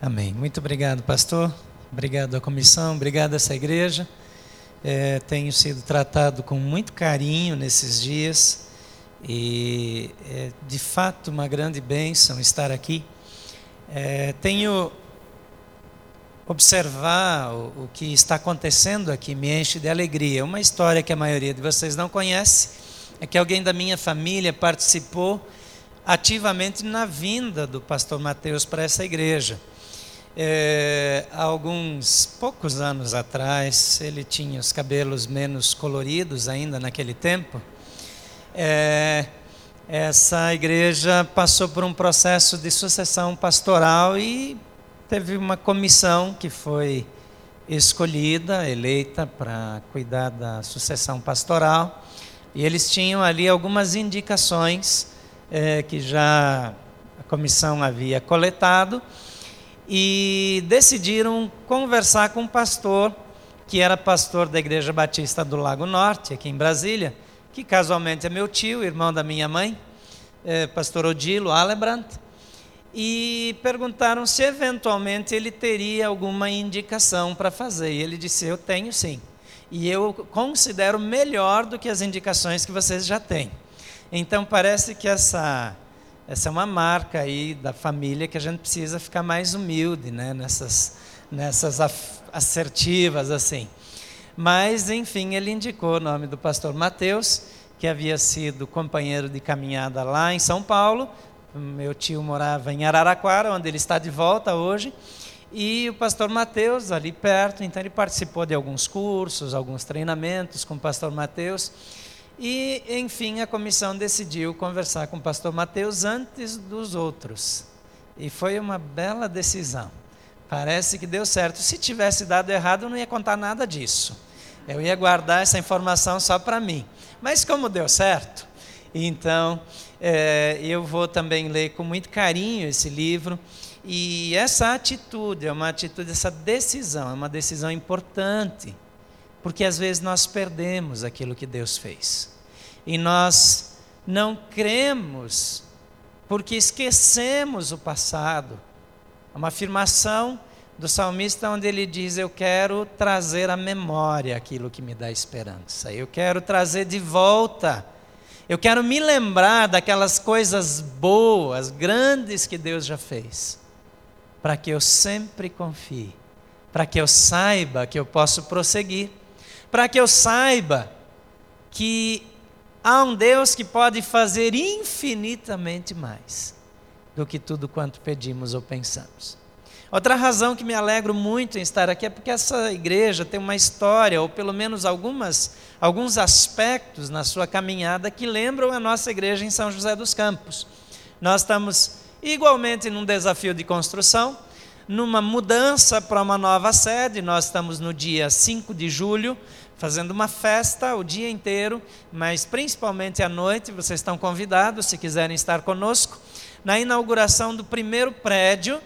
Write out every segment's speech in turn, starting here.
Amém. Muito obrigado, pastor. Obrigado à comissão, obrigado a essa igreja. É, tenho sido tratado com muito carinho nesses dias e é de fato uma grande bênção estar aqui. É, tenho observar o, o, que está acontecendo aqui me enche de alegria. Uma história que a maioria de vocês não conhece é que alguém da minha família participou ativamente na vinda do pastor Mateus para essa igreja. É, há alguns poucos anos atrás, ele tinha os cabelos menos coloridos ainda naquele tempo. É, essa igreja passou por um processo de sucessão pastoral e teve uma comissão que foi escolhida, eleita para cuidar da sucessão pastoral. E eles tinham ali algumas indicações é, que já a comissão havia coletado e decidiram conversar com um pastor, que era pastor da Igreja Batista do Lago Norte, aqui em Brasília, que casualmente é meu tio, irmão da minha mãe, é, pastor Odilo Alebrant, e perguntaram se eventualmente ele teria alguma indicação para fazer. E ele disse: Eu tenho sim. E eu considero melhor do que as indicações que vocês já têm. Então parece que essa essa é uma marca aí da família que a gente precisa ficar mais humilde, né? Nessas, nessas assertivas assim. Mas, enfim, ele indicou o nome do pastor Mateus, que havia sido companheiro de caminhada lá em São Paulo. Meu tio morava em Araraquara, onde ele está de volta hoje. E o pastor Mateus, ali perto, então ele participou de alguns cursos, alguns treinamentos com o pastor Mateus. E, enfim, a comissão decidiu conversar com o pastor Mateus antes dos outros. E foi uma bela decisão. Parece que deu certo. Se tivesse dado errado, eu não ia contar nada disso. Eu ia guardar essa informação só para mim. Mas como deu certo, então é, eu vou também ler com muito carinho esse livro. E essa atitude é uma atitude, essa decisão, é uma decisão importante porque às vezes nós perdemos aquilo que Deus fez. E nós não cremos porque esquecemos o passado. É uma afirmação do salmista onde ele diz: Eu quero trazer à memória aquilo que me dá esperança. Eu quero trazer de volta. Eu quero me lembrar daquelas coisas boas, grandes que Deus já fez, para que eu sempre confie, para que eu saiba que eu posso prosseguir para que eu saiba que há um Deus que pode fazer infinitamente mais do que tudo quanto pedimos ou pensamos. Outra razão que me alegro muito em estar aqui é porque essa igreja tem uma história, ou pelo menos algumas, alguns aspectos na sua caminhada que lembram a nossa igreja em São José dos Campos. Nós estamos igualmente num desafio de construção, numa mudança para uma nova sede. Nós estamos no dia 5 de julho, fazendo uma festa o dia inteiro, mas principalmente à noite. Vocês estão convidados, se quiserem estar conosco, na inauguração do primeiro prédio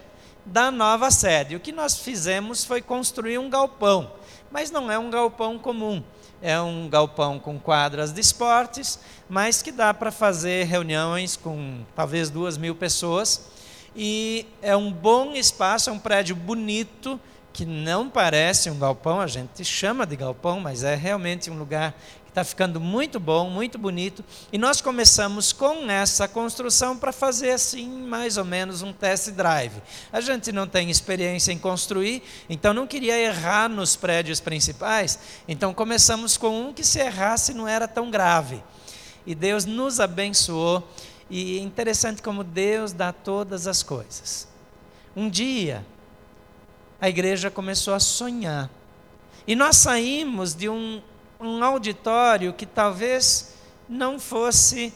da nova sede. O que nós fizemos foi construir um galpão, mas não é um galpão comum. É um galpão com quadras de esportes, mas que dá para fazer reuniões com talvez duas mil pessoas e é um bom espaço, é um prédio bonito, que não parece um galpão, a gente chama de galpão, mas é realmente um lugar que está ficando muito bom, muito bonito. E nós começamos com essa construção para fazer assim, mais ou menos, um test drive. A gente não tem experiência em construir, então não queria errar nos prédios principais, então começamos com um que se errasse não era tão grave. E Deus nos abençoou e é interessante como Deus dá todas as coisas. Um dia, a igreja começou a sonhar. E nós saímos de um, um auditório que talvez não fosse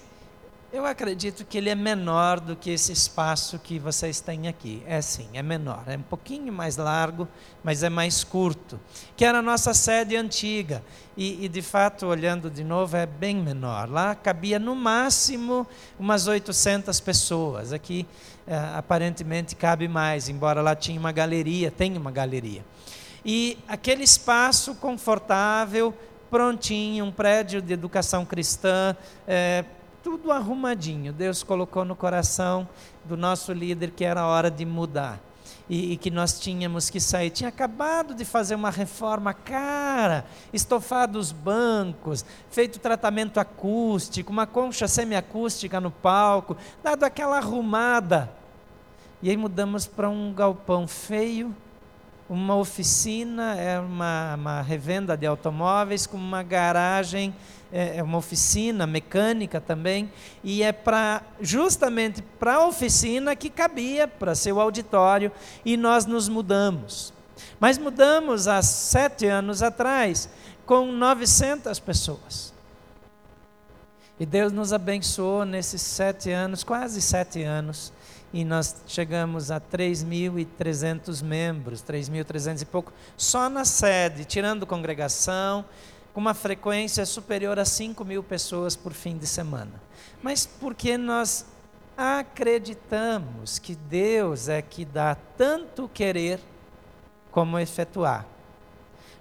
eu acredito que ele é menor do que esse espaço que vocês têm aqui. É sim, é menor. É um pouquinho mais largo, mas é mais curto. Que era a nossa sede antiga. E, e, de fato, olhando de novo, é bem menor. Lá cabia no máximo umas 800 pessoas. Aqui, é, aparentemente, cabe mais, embora lá tinha uma galeria, tem uma galeria. E aquele espaço confortável, prontinho, um prédio de educação cristã, é, tudo arrumadinho. Deus colocou no coração do nosso líder que era hora de mudar. e, e, que nós tínhamos que sair. Tinha acabado de fazer uma reforma cara, estofado os bancos, feito tratamento acústico, uma concha semiacústica no palco, dado aquela arrumada. E aí mudamos para um galpão feio, uma oficina, é uma, uma revenda de automóveis com uma garagem é, é uma oficina mecânica também, e é para justamente para a oficina que cabia para ser o auditório, e nós nos mudamos. Mas mudamos há sete anos atrás, com 900 pessoas. E Deus nos abençoou nesses sete anos, quase sete anos, e nós chegamos a 3.300 membros, 3.300 e pouco, só na sede, tirando congregação, com uma frequência superior a 5 mil pessoas por fim de semana. Mas porque nós acreditamos que Deus é que dá tanto querer como efetuar.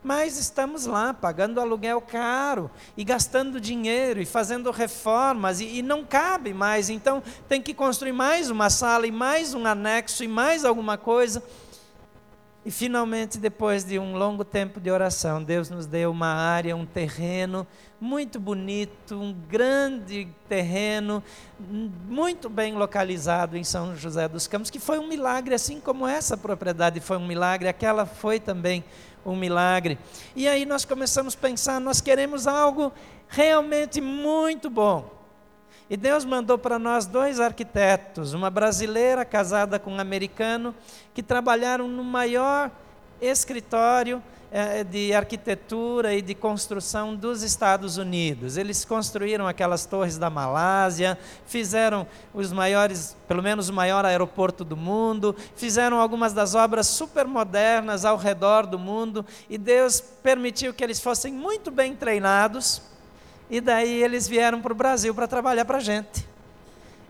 Mas estamos lá pagando aluguel caro e gastando dinheiro e fazendo reformas e, e não cabe mais. Então tem que construir mais uma sala e mais um anexo e mais alguma coisa. E finalmente, depois de um longo tempo de oração, Deus nos deu uma área, um terreno muito bonito, um grande terreno, muito bem localizado em São José dos Campos, que foi um milagre, assim como essa propriedade foi um milagre, aquela foi também um milagre. E aí nós começamos a pensar: nós queremos algo realmente muito bom. E Deus mandou para nós dois arquitetos, uma brasileira casada com um americano, que trabalharam no maior escritório eh, de arquitetura e de construção dos Estados Unidos. Eles construíram aquelas torres da Malásia, fizeram os maiores, pelo menos o maior aeroporto do mundo, fizeram algumas das obras super modernas ao redor do mundo, e Deus permitiu que eles fossem muito bem treinados e daí eles vieram para o Brasil para trabalhar para a gente.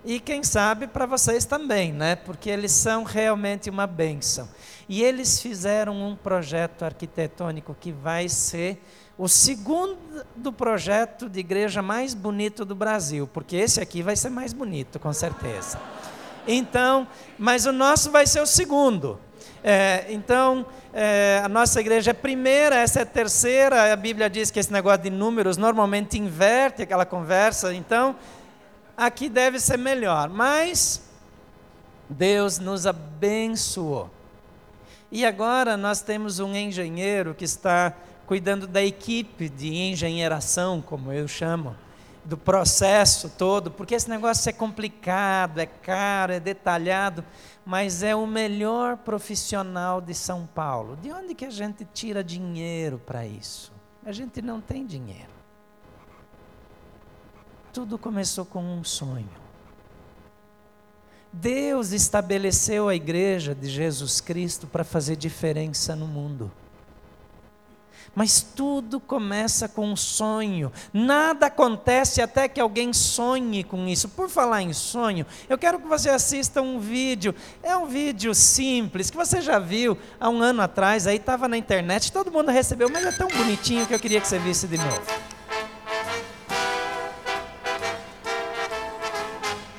E quem sabe para vocês também, né? Porque eles são realmente uma bênção. E eles fizeram um projeto arquitetônico que vai ser o segundo projeto de igreja mais bonito do Brasil, porque esse aqui vai ser mais bonito, com certeza. Então, mas o nosso vai ser o segundo. É, então, é, a nossa igreja é primeira, essa é terceira. A Bíblia diz que esse negócio de números normalmente inverte aquela conversa. Então, aqui deve ser melhor. Mas Deus nos abençoou. E agora nós temos um engenheiro que está cuidando da equipe de engenheiração, como eu chamo, do processo todo, porque esse negócio é complicado, é caro, é detalhado mas é o melhor profissional de São Paulo. De onde que a gente tira dinheiro para isso? A gente não tem dinheiro. Tudo começou com um sonho. Deus estabeleceu a igreja de Jesus Cristo para fazer diferença no mundo. Mas tudo começa com um sonho. Nada acontece até que alguém sonhe com isso. Por falar em sonho, eu quero que você assista um vídeo. É um vídeo simples que você já viu há um ano atrás, aí estava na internet, todo mundo recebeu, mas é tão bonitinho que eu queria que você visse de novo.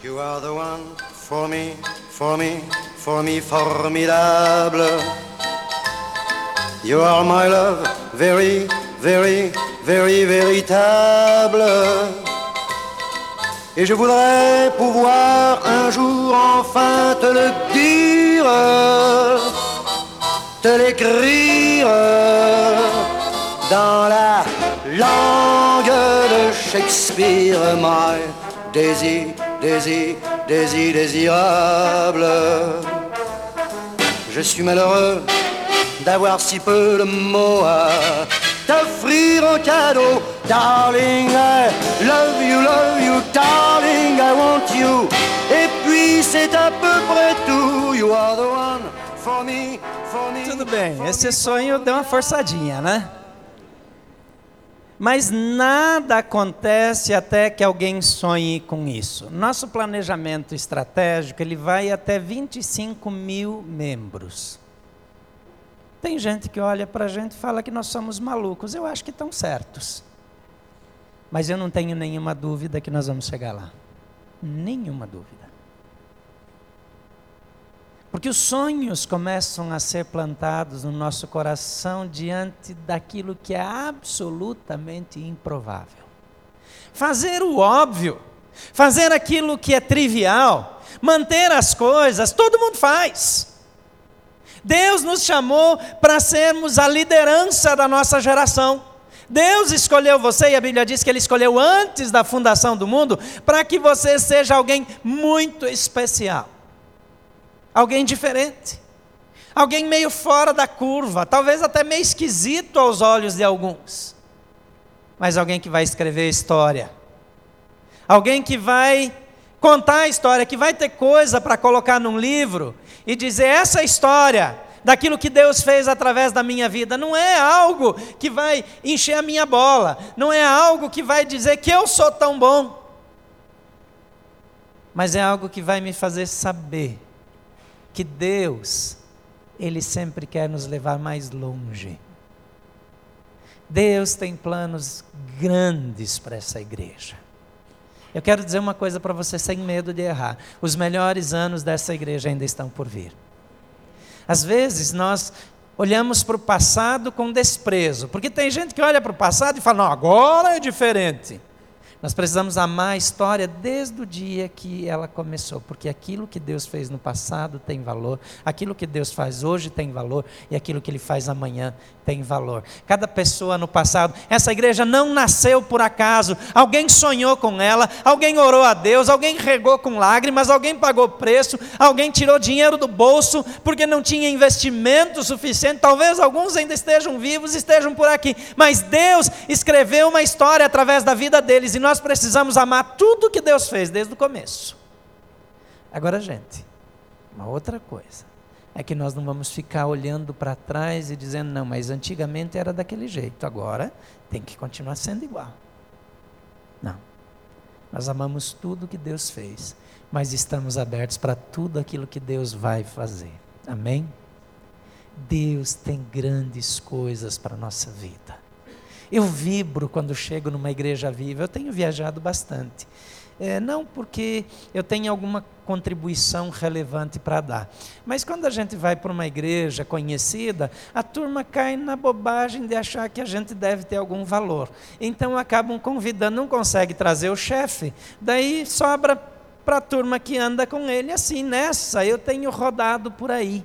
You are the one for me, for me, for me formidable. You are my love, very, very, very véritable. Et je voudrais pouvoir un jour enfin te le dire, te l'écrire dans la langue de Shakespeare, my désir, désir, désir, désirable. Je suis malheureux d'avoir si peu de mots à t'offrir en cadeau. Darling, I love you, love you, darling, I want you. Et puis c'est à peu près tout. You are the one for me, for me. Tudo bem, esse sonho deu uma forçadinha, né? Mas nada acontece até que alguém sonhe com isso. Nosso planejamento estratégico ele vai até 25 mil membros. Tem gente que olha para a gente e fala que nós somos malucos. Eu acho que estão certos. Mas eu não tenho nenhuma dúvida que nós vamos chegar lá. Nenhuma dúvida. Porque os sonhos começam a ser plantados no nosso coração diante daquilo que é absolutamente improvável. Fazer o óbvio, fazer aquilo que é trivial, manter as coisas, todo mundo faz. Deus nos chamou para sermos a liderança da nossa geração. Deus escolheu você, e a Bíblia diz que Ele escolheu antes da fundação do mundo, para que você seja alguém muito especial, alguém diferente, alguém meio fora da curva, talvez até meio esquisito aos olhos de alguns, mas alguém que vai escrever história, alguém que vai contar a história, que vai ter coisa para colocar num livro e dizer: essa história daquilo que Deus fez através da minha vida. Não é algo que vai encher a minha bola, não é algo que vai dizer que eu sou tão bom, mas é algo que vai me fazer saber que Deus, Ele sempre quer nos levar mais longe. Deus tem planos grandes para essa igreja. Eu quero dizer uma coisa para você sem medo de errar: os melhores anos dessa igreja ainda estão por vir. Às vezes nós olhamos para o passado com desprezo, porque tem gente que olha para o passado e fala: não, agora é diferente. Nós precisamos amar a história desde o dia que ela começou, porque aquilo que Deus fez no passado tem valor, aquilo que Deus faz hoje tem valor e aquilo que Ele faz amanhã tem valor. Cada pessoa no passado, essa igreja não nasceu por acaso, alguém sonhou com ela, alguém orou a Deus, alguém regou com lágrimas, alguém pagou preço, alguém tirou dinheiro do bolso porque não tinha investimento suficiente. Talvez alguns ainda estejam vivos, estejam por aqui, mas Deus escreveu uma história através da vida deles e nós precisamos amar tudo que Deus fez desde o começo. Agora, gente, uma outra coisa é que nós não vamos ficar olhando para trás e dizendo, não, mas antigamente era daquele jeito, agora tem que continuar sendo igual. Não. Nós amamos tudo que Deus fez, mas estamos abertos para tudo aquilo que Deus vai fazer. Amém? Deus tem grandes coisas para a nossa vida. Eu vibro quando chego numa igreja viva, eu tenho viajado bastante. É, não porque eu tenha alguma contribuição relevante para dar, mas quando a gente vai para uma igreja conhecida, a turma cai na bobagem de achar que a gente deve ter algum valor. Então acabam convidando, não consegue trazer o chefe, daí sobra para a turma que anda com ele assim, nessa eu tenho rodado por aí.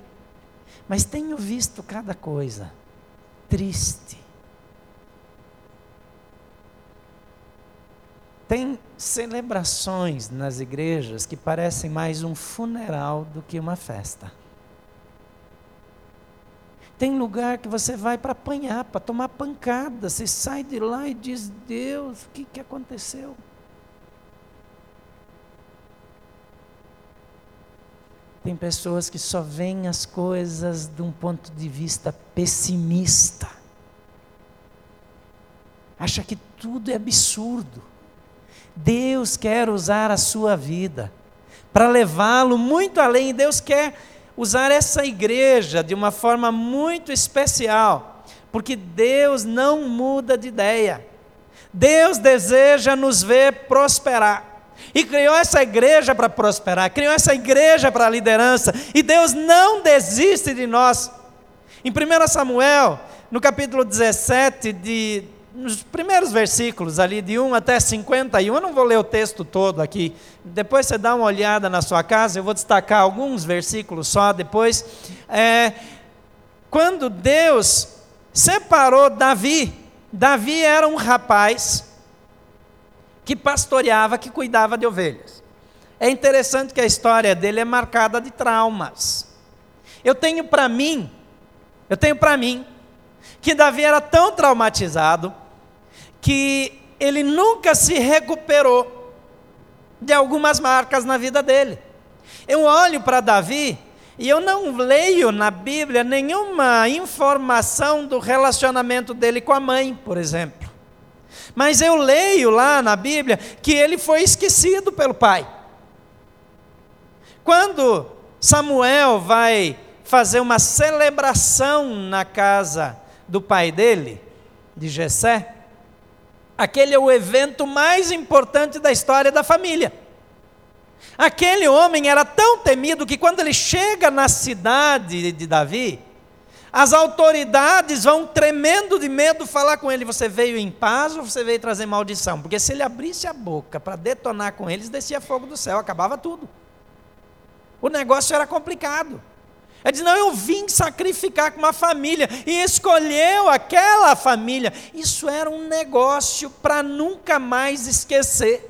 Mas tenho visto cada coisa triste Tem celebrações nas igrejas que parecem mais um funeral do que uma festa. Tem lugar que você vai para apanhar, para tomar pancada. Você sai de lá e diz: Deus, o que, que aconteceu? Tem pessoas que só veem as coisas de um ponto de vista pessimista. Acha que tudo é absurdo. Deus quer usar a sua vida para levá-lo muito além. Deus quer usar essa igreja de uma forma muito especial, porque Deus não muda de ideia. Deus deseja nos ver prosperar. E criou essa igreja para prosperar, criou essa igreja para a liderança, e Deus não desiste de nós. Em 1 Samuel, no capítulo 17, de nos primeiros versículos ali, de 1 até 51, eu não vou ler o texto todo aqui, depois você dá uma olhada na sua casa, eu vou destacar alguns versículos só depois. É, quando Deus separou Davi, Davi era um rapaz que pastoreava, que cuidava de ovelhas. É interessante que a história dele é marcada de traumas. Eu tenho para mim, eu tenho para mim, que Davi era tão traumatizado que ele nunca se recuperou de algumas marcas na vida dele. Eu olho para Davi e eu não leio na Bíblia nenhuma informação do relacionamento dele com a mãe, por exemplo. Mas eu leio lá na Bíblia que ele foi esquecido pelo pai. Quando Samuel vai fazer uma celebração na casa do pai dele, de Jessé, Aquele é o evento mais importante da história da família. Aquele homem era tão temido que quando ele chega na cidade de Davi, as autoridades vão tremendo de medo falar com ele: Você veio em paz ou você veio trazer maldição? Porque se ele abrisse a boca para detonar com eles, descia fogo do céu, acabava tudo. O negócio era complicado. Ele diz: Não, eu vim sacrificar com uma família e escolheu aquela família. Isso era um negócio para nunca mais esquecer.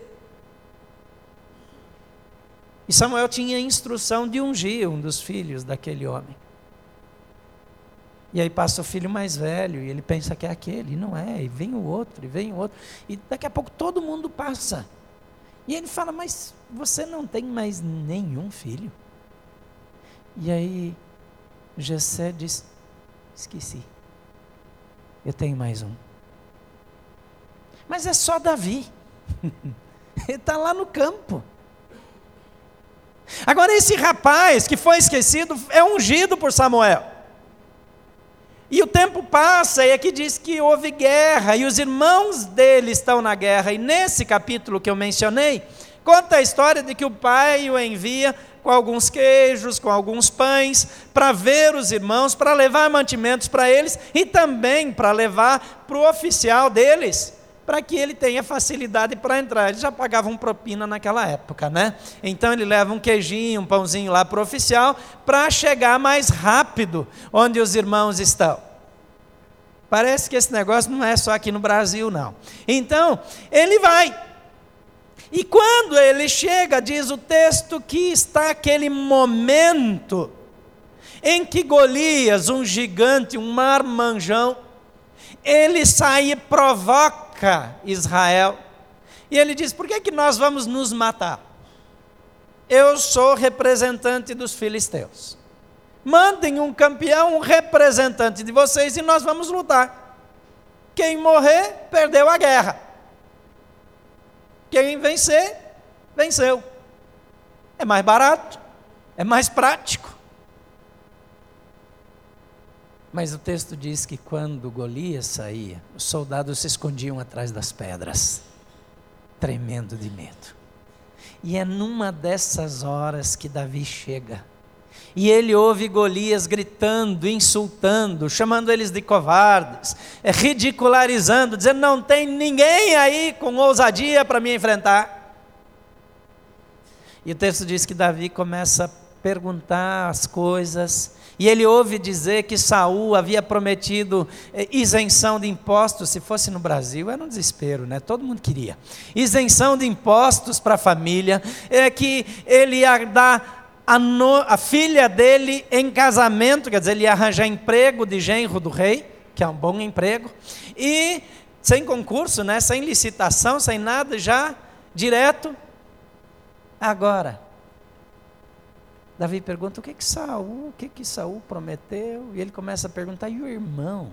E Samuel tinha instrução de ungir um dos filhos daquele homem. E aí passa o filho mais velho e ele pensa que é aquele, e não é, e vem o outro, e vem o outro, e daqui a pouco todo mundo passa. E ele fala: Mas você não tem mais nenhum filho? E aí Jessé diz: Esqueci, eu tenho mais um. Mas é só Davi, ele está lá no campo. Agora, esse rapaz que foi esquecido é ungido por Samuel. E o tempo passa, e aqui diz que houve guerra, e os irmãos dele estão na guerra. E nesse capítulo que eu mencionei, conta a história de que o pai o envia com alguns queijos, com alguns pães, para ver os irmãos, para levar mantimentos para eles e também para levar para o oficial deles, para que ele tenha facilidade para entrar. Eles já pagavam propina naquela época, né? Então ele leva um queijinho, um pãozinho lá para o oficial, para chegar mais rápido onde os irmãos estão. Parece que esse negócio não é só aqui no Brasil, não. Então, ele vai. E quando ele chega, diz o texto que está aquele momento em que Golias, um gigante, um marmanjão, ele sai e provoca Israel. E ele diz: Por que, que nós vamos nos matar? Eu sou representante dos filisteus. Mandem um campeão, um representante de vocês, e nós vamos lutar. Quem morrer, perdeu a guerra. Quem vencer, venceu. É mais barato, é mais prático. Mas o texto diz que quando Golias saía, os soldados se escondiam atrás das pedras, tremendo de medo. E é numa dessas horas que Davi chega e ele ouve Golias gritando, insultando, chamando eles de covardes, é, ridicularizando, dizendo: não tem ninguém aí com ousadia para me enfrentar. E o texto diz que Davi começa a perguntar as coisas, e ele ouve dizer que Saul havia prometido é, isenção de impostos, se fosse no Brasil, era um desespero, né? Todo mundo queria. Isenção de impostos para a família, é que ele ia dar a, no, a filha dele em casamento, quer dizer, ele ia arranjar emprego de genro do rei, que é um bom emprego, e sem concurso, né, sem licitação, sem nada, já direto. Agora, Davi pergunta o que que Saul, o que que Saul prometeu, e ele começa a perguntar e o irmão.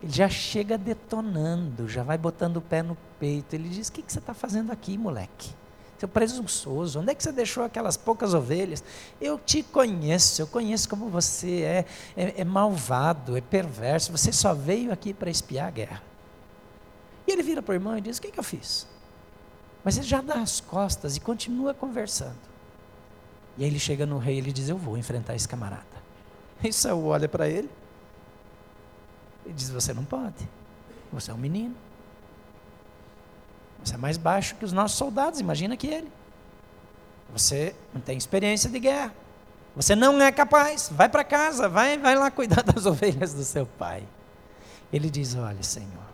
Ele já chega detonando, já vai botando o pé no peito. Ele diz: O que, que você está fazendo aqui, moleque? Seu presunçoso, onde é que você deixou aquelas poucas ovelhas? Eu te conheço, eu conheço como você é, é, é malvado, é perverso, você só veio aqui para espiar a guerra. E ele vira para o irmão e diz: O que, que eu fiz? Mas ele já dá as costas e continua conversando. E aí ele chega no rei e ele diz: Eu vou enfrentar esse camarada. E Saul olha para ele e diz: Você não pode, você é um menino. Você é mais baixo que os nossos soldados, imagina que ele. Você não tem experiência de guerra. Você não é capaz. Vai para casa, vai, vai lá cuidar das ovelhas do seu pai. Ele diz: Olha, Senhor,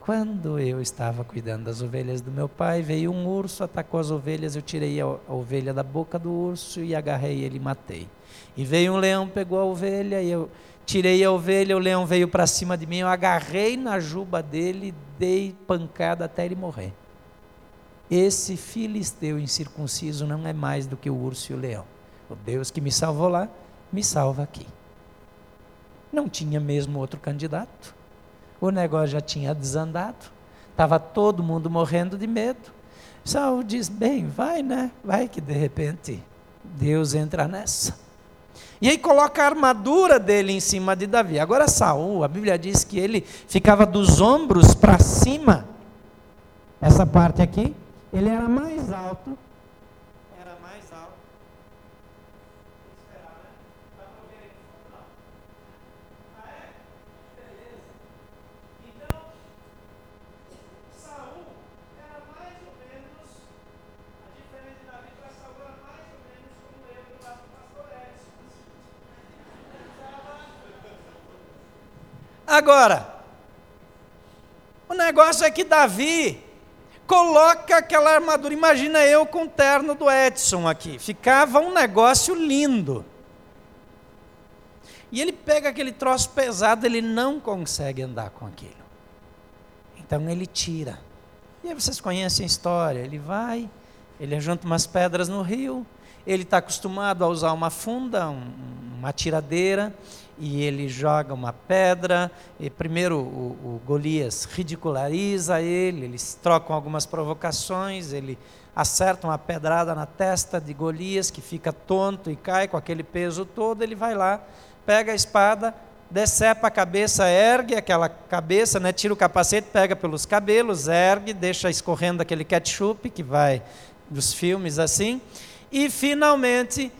quando eu estava cuidando das ovelhas do meu pai, veio um urso, atacou as ovelhas, eu tirei a, a ovelha da boca do urso e agarrei ele e matei. E veio um leão, pegou a ovelha e eu tirei a ovelha, o leão veio para cima de mim, eu agarrei na juba dele, dei pancada até ele morrer. Esse filisteu incircunciso não é mais do que o urso e o leão. O Deus que me salvou lá, me salva aqui. Não tinha mesmo outro candidato. O negócio já tinha desandado. Estava todo mundo morrendo de medo. Saul diz: bem, vai, né? Vai que de repente Deus entra nessa. E aí coloca a armadura dele em cima de Davi. Agora Saul, a Bíblia diz que ele ficava dos ombros para cima. Essa parte aqui, ele era mais alto Agora, o negócio é que Davi coloca aquela armadura. Imagina eu com o terno do Edson aqui. Ficava um negócio lindo. E ele pega aquele troço pesado, ele não consegue andar com aquilo. Então ele tira. E aí vocês conhecem a história. Ele vai, ele junta umas pedras no rio, ele está acostumado a usar uma funda, um, uma tiradeira, e ele joga uma pedra. E primeiro o, o Golias ridiculariza ele, eles trocam algumas provocações, ele acerta uma pedrada na testa de Golias, que fica tonto e cai com aquele peso todo. Ele vai lá, pega a espada, decepa a cabeça, ergue aquela cabeça, né, tira o capacete, pega pelos cabelos, ergue, deixa escorrendo aquele ketchup que vai dos filmes assim, e finalmente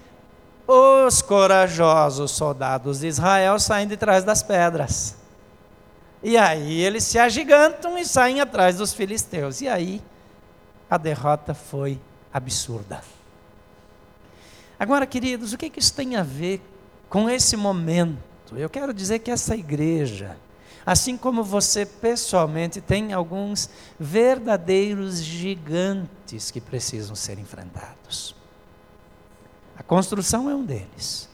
os corajosos soldados de Israel saem de trás das pedras. E aí eles se agigantam e saem atrás dos filisteus. E aí a derrota foi absurda. Agora, queridos, o que, que isso tem a ver com esse momento? Eu quero dizer que essa igreja, assim como você pessoalmente, tem alguns verdadeiros gigantes que precisam ser enfrentados. A construção é um deles.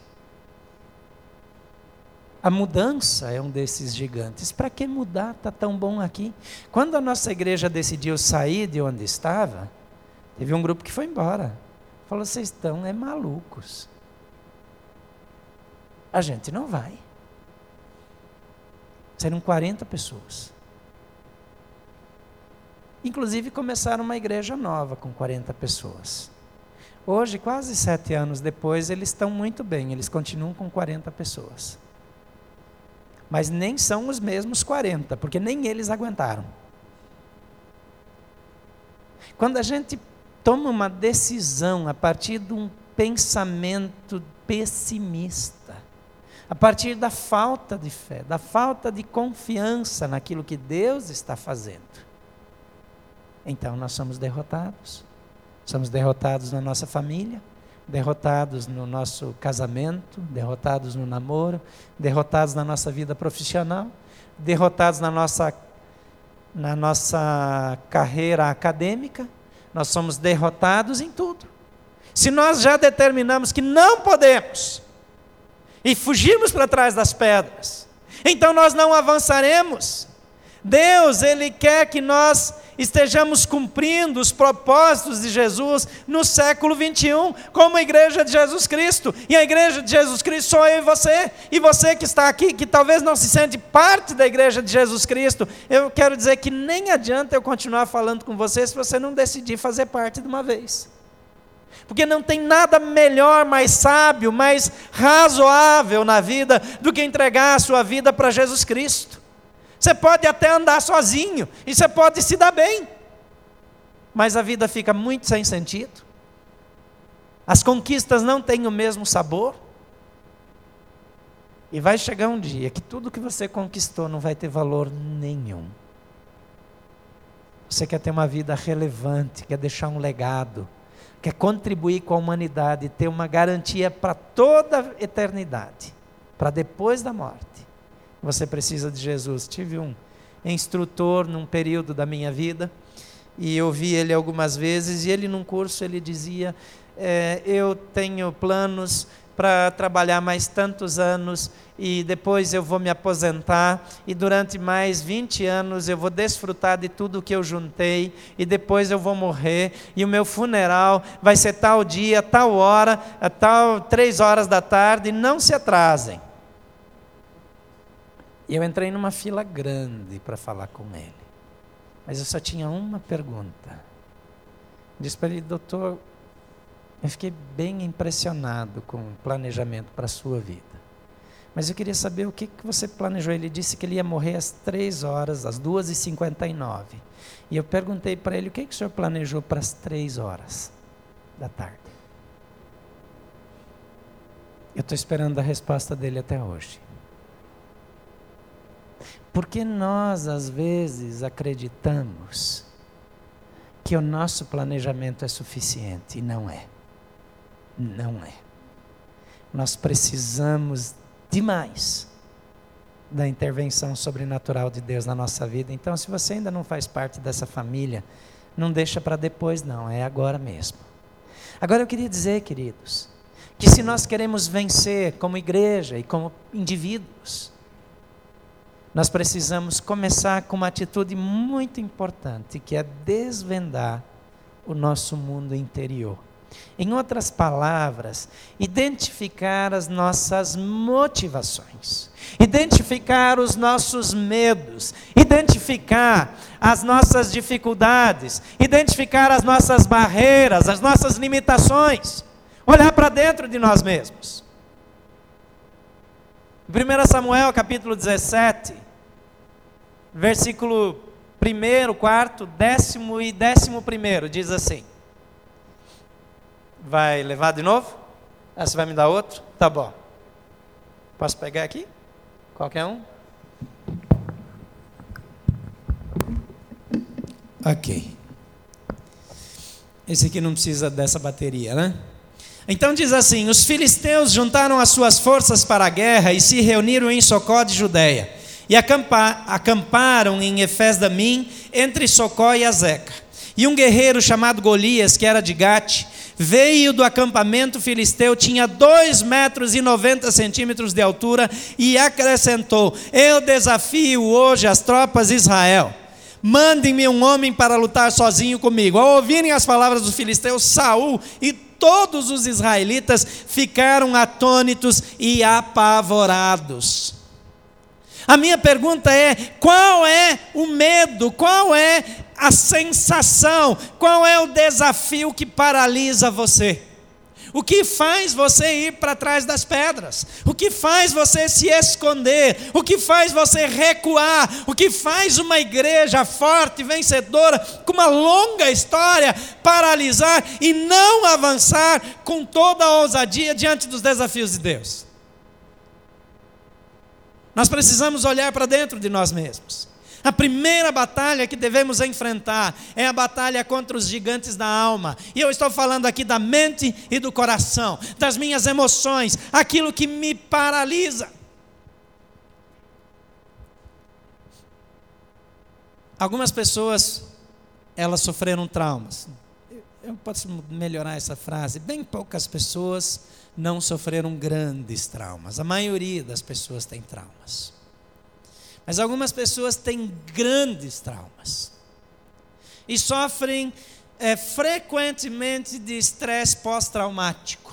A mudança é um desses gigantes. Para que mudar? Está tão bom aqui. Quando a nossa igreja decidiu sair de onde estava, teve um grupo que foi embora. Falou: vocês estão é malucos. A gente não vai. Serão 40 pessoas. Inclusive começaram uma igreja nova com 40 pessoas. Hoje, quase sete anos depois, eles estão muito bem, eles continuam com 40 pessoas. Mas nem são os mesmos 40, porque nem eles aguentaram. Quando a gente toma uma decisão a partir de um pensamento pessimista, a partir da falta de fé, da falta de confiança naquilo que Deus está fazendo, então nós somos derrotados. Somos derrotados na nossa família, derrotados no nosso casamento, derrotados no namoro, derrotados na nossa vida profissional, derrotados na nossa, na nossa carreira acadêmica. Nós somos derrotados em tudo. Se nós já determinamos que não podemos e fugirmos para trás das pedras, então nós não avançaremos. Deus, Ele quer que nós estejamos cumprindo os propósitos de Jesus no século 21, como a igreja de Jesus Cristo. E a igreja de Jesus Cristo sou eu e você. E você que está aqui, que talvez não se sente parte da igreja de Jesus Cristo, eu quero dizer que nem adianta eu continuar falando com você se você não decidir fazer parte de uma vez. Porque não tem nada melhor, mais sábio, mais razoável na vida do que entregar a sua vida para Jesus Cristo. Você pode até andar sozinho e você pode se dar bem, mas a vida fica muito sem sentido. As conquistas não têm o mesmo sabor. E vai chegar um dia que tudo que você conquistou não vai ter valor nenhum. Você quer ter uma vida relevante, quer deixar um legado, quer contribuir com a humanidade, ter uma garantia para toda a eternidade, para depois da morte você precisa de Jesus. Tive um instrutor num período da minha vida e eu vi ele algumas vezes e ele num curso ele dizia é, eu tenho planos para trabalhar mais tantos anos e depois eu vou me aposentar e durante mais 20 anos eu vou desfrutar de tudo que eu juntei e depois eu vou morrer e o meu funeral vai ser tal dia, tal hora, tal três horas da tarde, não se atrasem. E eu entrei numa fila grande para falar com ele. Mas eu só tinha uma pergunta. Disse para ele, doutor, eu fiquei bem impressionado com o planejamento para a sua vida. Mas eu queria saber o que, que você planejou. Ele disse que ele ia morrer às três horas, às duas e cinquenta nove. Eu perguntei para ele, o que, que o senhor planejou para as três horas da tarde? Eu estou esperando a resposta dele até hoje. Porque nós, às vezes, acreditamos que o nosso planejamento é suficiente e não é. Não é. Nós precisamos de mais. da intervenção sobrenatural de Deus na nossa vida. Então, se você ainda não faz parte dessa família, não deixa para depois, não, é agora mesmo. Agora eu queria dizer, queridos, que se nós queremos vencer como igreja e como indivíduos, nós precisamos começar com uma atitude muito importante, que é desvendar o nosso mundo interior. Em outras palavras, identificar as nossas motivações, identificar os nossos medos, identificar as nossas dificuldades, identificar as nossas barreiras, as nossas limitações, olhar para dentro de nós mesmos. 1 Samuel capítulo 17, versículo 1, 4, décimo e décimo primeiro, diz assim. Vai levar de novo? Ah, você vai me dar outro? Tá bom. Posso pegar aqui? Qualquer um? Ok. Esse aqui não precisa dessa bateria, né? Então diz assim: Os filisteus juntaram as suas forças para a guerra e se reuniram em Socó de Judéia. E acamparam em Efés Damim, entre Socó e Azeca. E um guerreiro chamado Golias, que era de Gate, veio do acampamento filisteu, tinha dois metros e noventa centímetros de altura, e acrescentou: Eu desafio hoje as tropas de Israel. Mandem-me um homem para lutar sozinho comigo. Ao ouvirem as palavras do filisteu, Saul e todos os israelitas ficaram atônitos e apavorados. A minha pergunta é: qual é o medo, qual é a sensação, qual é o desafio que paralisa você? O que faz você ir para trás das pedras? O que faz você se esconder? O que faz você recuar? O que faz uma igreja forte, vencedora, com uma longa história, paralisar e não avançar com toda a ousadia diante dos desafios de Deus? Nós precisamos olhar para dentro de nós mesmos. A primeira batalha que devemos enfrentar é a batalha contra os gigantes da alma. E eu estou falando aqui da mente e do coração, das minhas emoções, aquilo que me paralisa. Algumas pessoas, elas sofreram traumas. Eu posso melhorar essa frase. Bem poucas pessoas não sofreram grandes traumas. A maioria das pessoas tem traumas. Mas algumas pessoas têm grandes traumas. E sofrem é, frequentemente de estresse pós-traumático.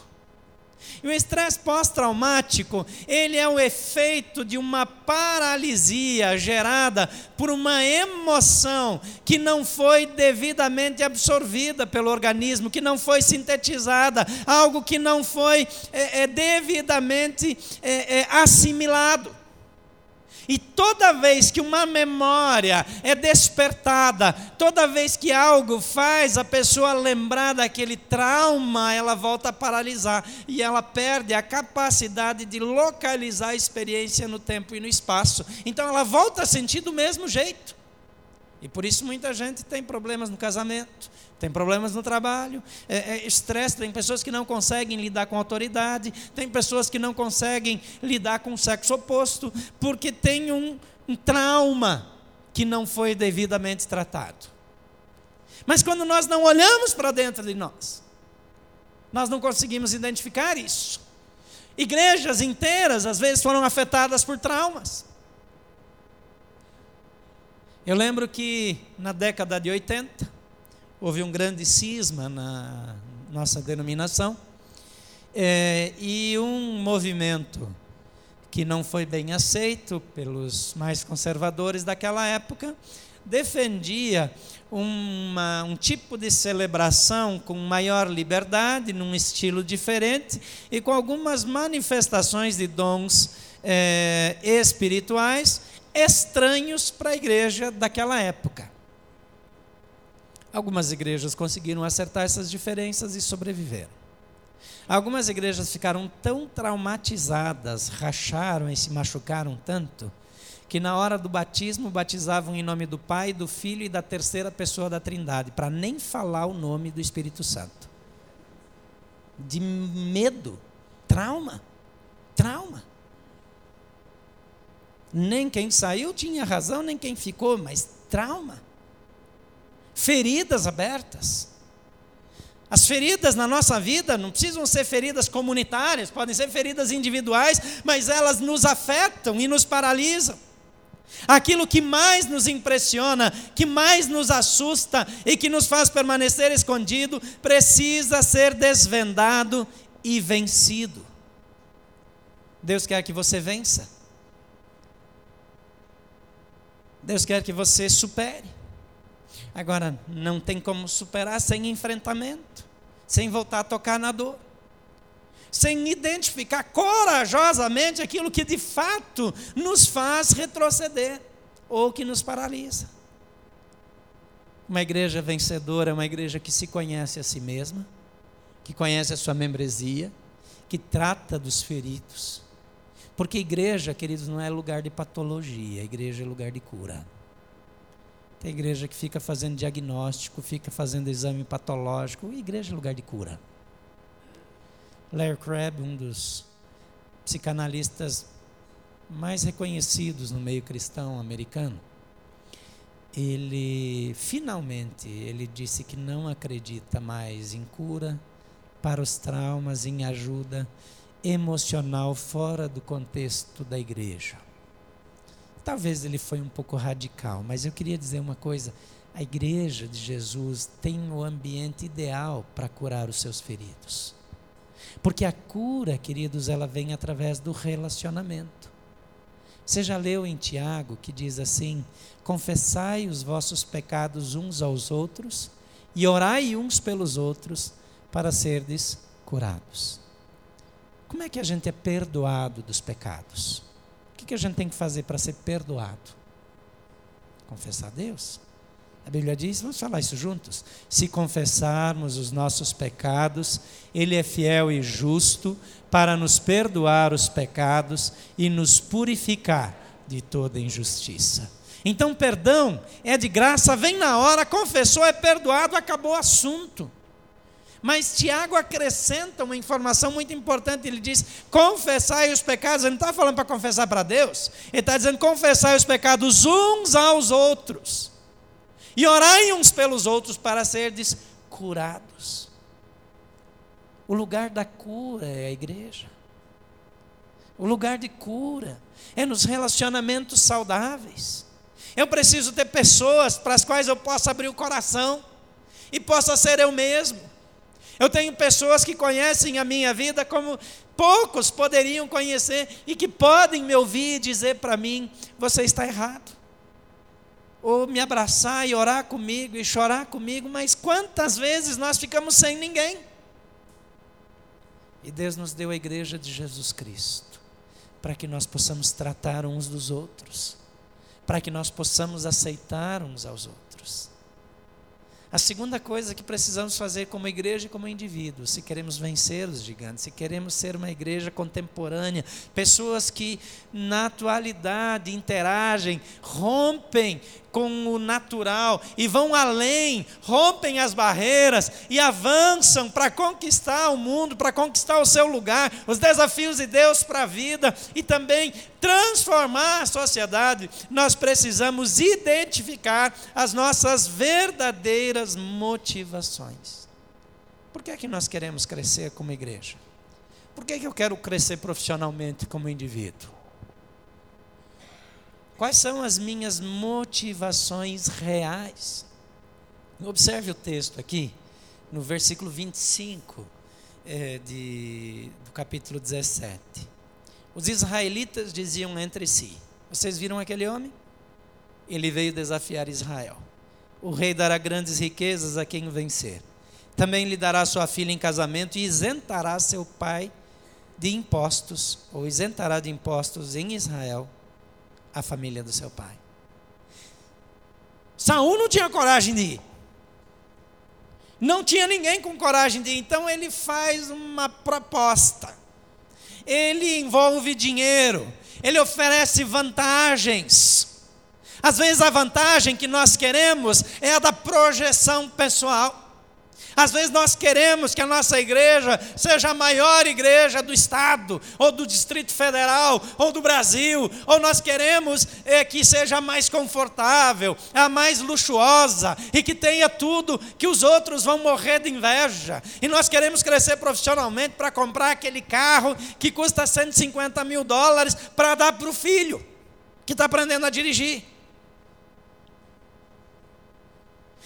E o estresse pós-traumático, ele é o efeito de uma paralisia gerada por uma emoção que não foi devidamente absorvida pelo organismo, que não foi sintetizada, algo que não foi é, é, devidamente é, é assimilado. E toda vez que uma memória é despertada, toda vez que algo faz a pessoa lembrar daquele trauma, ela volta a paralisar e ela perde a capacidade de localizar a experiência no tempo e no espaço. Então ela volta a sentir do mesmo jeito. E por isso muita gente tem problemas no casamento, tem problemas no trabalho, é, é, estresse, tem pessoas que não conseguem lidar com autoridade, tem pessoas que não conseguem lidar com o sexo oposto, porque tem um, um trauma que não foi devidamente tratado. Mas quando nós não olhamos para dentro de nós, nós não conseguimos identificar isso. Igrejas inteiras, às vezes, foram afetadas por traumas. Eu lembro que na década de 80, houve um grande cisma na nossa denominação é, e um movimento que não foi bem aceito pelos mais conservadores daquela época defendia uma, um tipo de celebração com maior liberdade, num estilo diferente e com algumas manifestações de dons é, espirituais estranhos para a igreja daquela época. Algumas igrejas conseguiram acertar essas diferenças e sobreviveram. Algumas igrejas ficaram tão traumatizadas, racharam e se machucaram tanto, que na hora do batismo batizavam em nome do Pai, do Filho e da terceira pessoa da Trindade, para nem falar o nome do Espírito Santo. De medo, trauma, trauma. Nem quem saiu tinha razão, nem quem ficou, mas trauma. Feridas abertas. As feridas na nossa vida não precisam ser feridas comunitárias, podem ser feridas individuais, mas elas nos afetam e nos paralisam. Aquilo que mais nos impressiona, que mais nos assusta e que nos faz permanecer escondido, precisa ser desvendado e vencido. Deus quer que você vença. Deus quer que você supere. Agora, não tem como superar sem enfrentamento, sem voltar a tocar na dor sem identificar corajosamente aquilo que de fato nos faz retroceder ou que nos paralisa. Uma igreja vencedora é uma igreja que se conhece a si mesma, que conhece a sua membresia, que trata dos feridos. Porque igreja, queridos, não é lugar de patologia, igreja é lugar de cura. Tem igreja que fica fazendo diagnóstico, fica fazendo exame patológico, igreja é lugar de cura. Larry Crabb, um dos psicanalistas mais reconhecidos no meio cristão americano, ele finalmente ele disse que não acredita mais em cura para os traumas, em ajuda emocional fora do contexto da igreja. Talvez ele foi um pouco radical, mas eu queria dizer uma coisa: a igreja de Jesus tem o ambiente ideal para curar os seus feridos. Porque a cura, queridos, ela vem através do relacionamento. Você já leu em Tiago que diz assim: confessai os vossos pecados uns aos outros e orai uns pelos outros para serdes curados. Como é que a gente é perdoado dos pecados? O que a gente tem que fazer para ser perdoado? Confessar a Deus. A Bíblia diz, vamos falar isso juntos? Se confessarmos os nossos pecados, Ele é fiel e justo para nos perdoar os pecados e nos purificar de toda injustiça. Então, perdão é de graça, vem na hora, confessou, é perdoado, acabou o assunto. Mas Tiago acrescenta uma informação muito importante. Ele diz: confessai os pecados. Ele não está falando para confessar para Deus, ele está dizendo confessai os pecados uns aos outros e orai uns pelos outros para serdes curados. O lugar da cura é a igreja. O lugar de cura é nos relacionamentos saudáveis. Eu preciso ter pessoas para as quais eu possa abrir o coração e possa ser eu mesmo. Eu tenho pessoas que conhecem a minha vida como poucos poderiam conhecer e que podem me ouvir e dizer para mim: você está errado ou me abraçar e orar comigo e chorar comigo, mas quantas vezes nós ficamos sem ninguém? E Deus nos deu a igreja de Jesus Cristo, para que nós possamos tratar uns dos outros, para que nós possamos aceitar uns aos outros. A segunda coisa que precisamos fazer como igreja e como indivíduo, se queremos vencer os gigantes, se queremos ser uma igreja contemporânea, pessoas que na atualidade interagem, rompem com o natural e vão além, rompem as barreiras e avançam para conquistar o mundo, para conquistar o seu lugar, os desafios de Deus para a vida e também transformar a sociedade, nós precisamos identificar as nossas verdadeiras motivações. Por que é que nós queremos crescer como igreja? Por que, é que eu quero crescer profissionalmente como indivíduo? Quais são as minhas motivações reais? Observe o texto aqui, no versículo 25 é, de, do capítulo 17. Os israelitas diziam entre si: Vocês viram aquele homem? Ele veio desafiar Israel. O rei dará grandes riquezas a quem o vencer. Também lhe dará sua filha em casamento e isentará seu pai de impostos, ou isentará de impostos em Israel a família do seu pai. Saul não tinha coragem de ir. Não tinha ninguém com coragem de ir, então ele faz uma proposta. Ele envolve dinheiro, ele oferece vantagens. Às vezes a vantagem que nós queremos é a da projeção pessoal. Às vezes nós queremos que a nossa igreja seja a maior igreja do Estado, ou do Distrito Federal, ou do Brasil, ou nós queremos é, que seja a mais confortável, a mais luxuosa, e que tenha tudo que os outros vão morrer de inveja. E nós queremos crescer profissionalmente para comprar aquele carro que custa 150 mil dólares para dar para o filho, que está aprendendo a dirigir.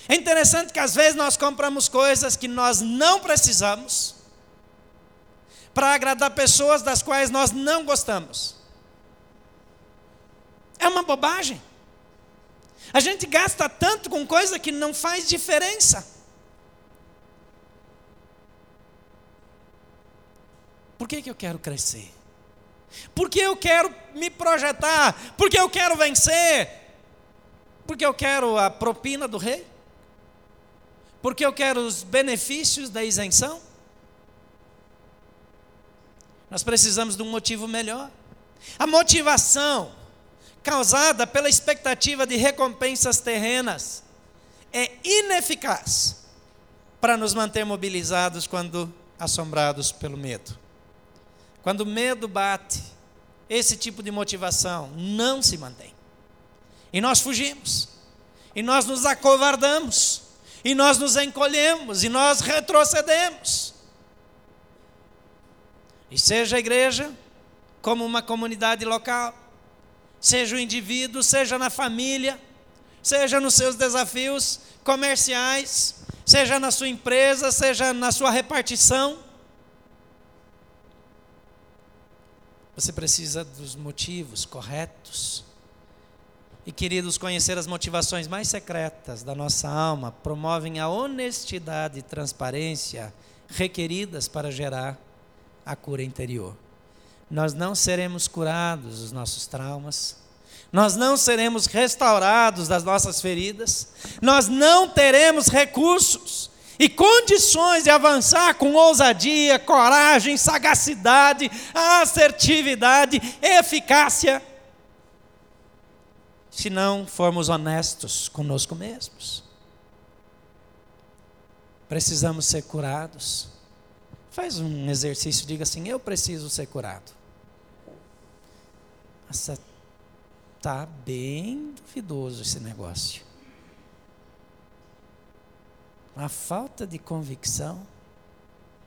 É interessante que às vezes nós compramos coisas que nós não precisamos para agradar pessoas das quais nós não gostamos. É uma bobagem. A gente gasta tanto com coisa que não faz diferença. Por que, que eu quero crescer? Porque eu quero me projetar? Porque eu quero vencer? Porque eu quero a propina do rei? Porque eu quero os benefícios da isenção? Nós precisamos de um motivo melhor. A motivação causada pela expectativa de recompensas terrenas é ineficaz para nos manter mobilizados quando assombrados pelo medo. Quando o medo bate, esse tipo de motivação não se mantém. E nós fugimos. E nós nos acovardamos e nós nos encolhemos e nós retrocedemos. E seja a igreja como uma comunidade local, seja o indivíduo, seja na família, seja nos seus desafios comerciais, seja na sua empresa, seja na sua repartição. Você precisa dos motivos corretos e queridos, conhecer as motivações mais secretas da nossa alma promovem a honestidade e transparência requeridas para gerar a cura interior. Nós não seremos curados dos nossos traumas, nós não seremos restaurados das nossas feridas, nós não teremos recursos e condições de avançar com ousadia, coragem, sagacidade, assertividade, eficácia se não formos honestos conosco mesmos. Precisamos ser curados. Faz um exercício, diga assim: Eu preciso ser curado. Nossa, tá bem duvidoso esse negócio. A falta de convicção,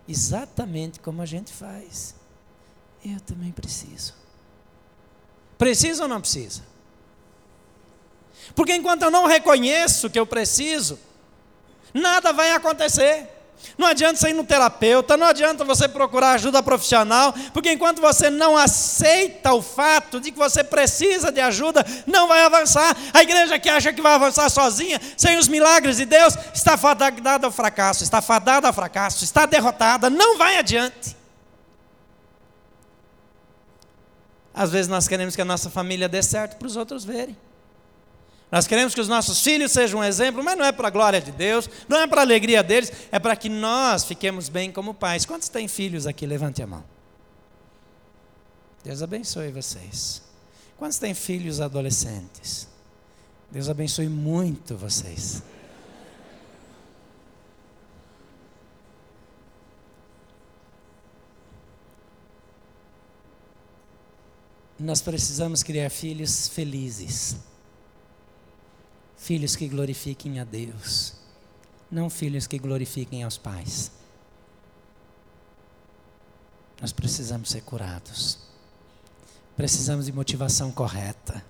exatamente como a gente faz. Eu também preciso. Precisa ou não precisa? Porque enquanto eu não reconheço que eu preciso, nada vai acontecer. Não adianta você ir no terapeuta, não adianta você procurar ajuda profissional, porque enquanto você não aceita o fato de que você precisa de ajuda, não vai avançar. A igreja que acha que vai avançar sozinha, sem os milagres de Deus, está fadada ao fracasso, está fadada ao fracasso, está derrotada, não vai adiante. Às vezes nós queremos que a nossa família dê certo para os outros verem. Nós queremos que os nossos filhos sejam um exemplo, mas não é para a glória de Deus, não é para a alegria deles, é para que nós fiquemos bem como pais. Quantos têm filhos aqui? Levante a mão. Deus abençoe vocês. Quantos têm filhos adolescentes? Deus abençoe muito vocês. Nós precisamos criar filhos felizes. Filhos que glorifiquem a Deus, não filhos que glorifiquem aos pais. Nós precisamos ser curados. Precisamos de motivação correta.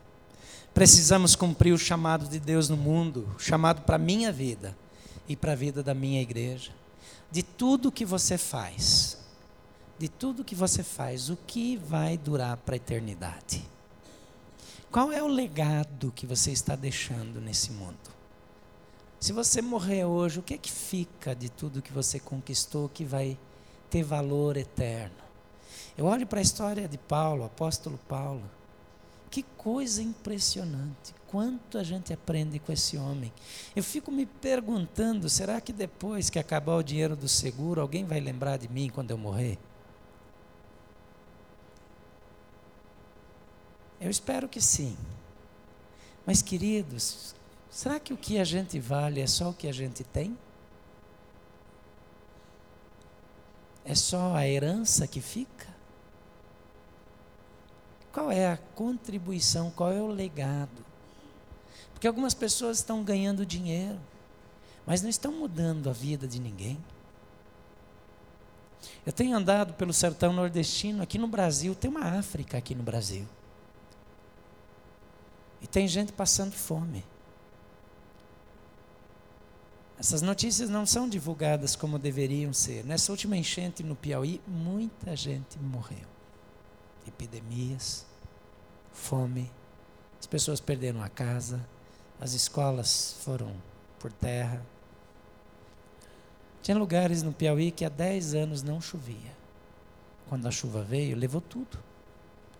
Precisamos cumprir o chamado de Deus no mundo, o chamado para a minha vida e para a vida da minha igreja. De tudo que você faz, de tudo que você faz, o que vai durar para a eternidade? Qual é o legado que você está deixando nesse mundo? Se você morrer hoje, o que é que fica de tudo que você conquistou que vai ter valor eterno? Eu olho para a história de Paulo, apóstolo Paulo. Que coisa impressionante. Quanto a gente aprende com esse homem. Eu fico me perguntando: será que depois que acabar o dinheiro do seguro, alguém vai lembrar de mim quando eu morrer? Eu espero que sim. Mas, queridos, será que o que a gente vale é só o que a gente tem? é só a herança que fica? Qual é a contribuição, qual é o legado? Porque algumas pessoas estão ganhando dinheiro, mas não estão mudando a vida de ninguém. Eu tenho andado pelo sertão nordestino aqui no Brasil, tem uma África aqui no Brasil. E tem gente passando fome. Essas notícias não são divulgadas como deveriam ser. Nessa última enchente no Piauí, muita gente morreu. Epidemias, fome, as pessoas perderam a casa, as escolas foram por terra. Tinha lugares no Piauí que há 10 anos não chovia. Quando a chuva veio, levou tudo.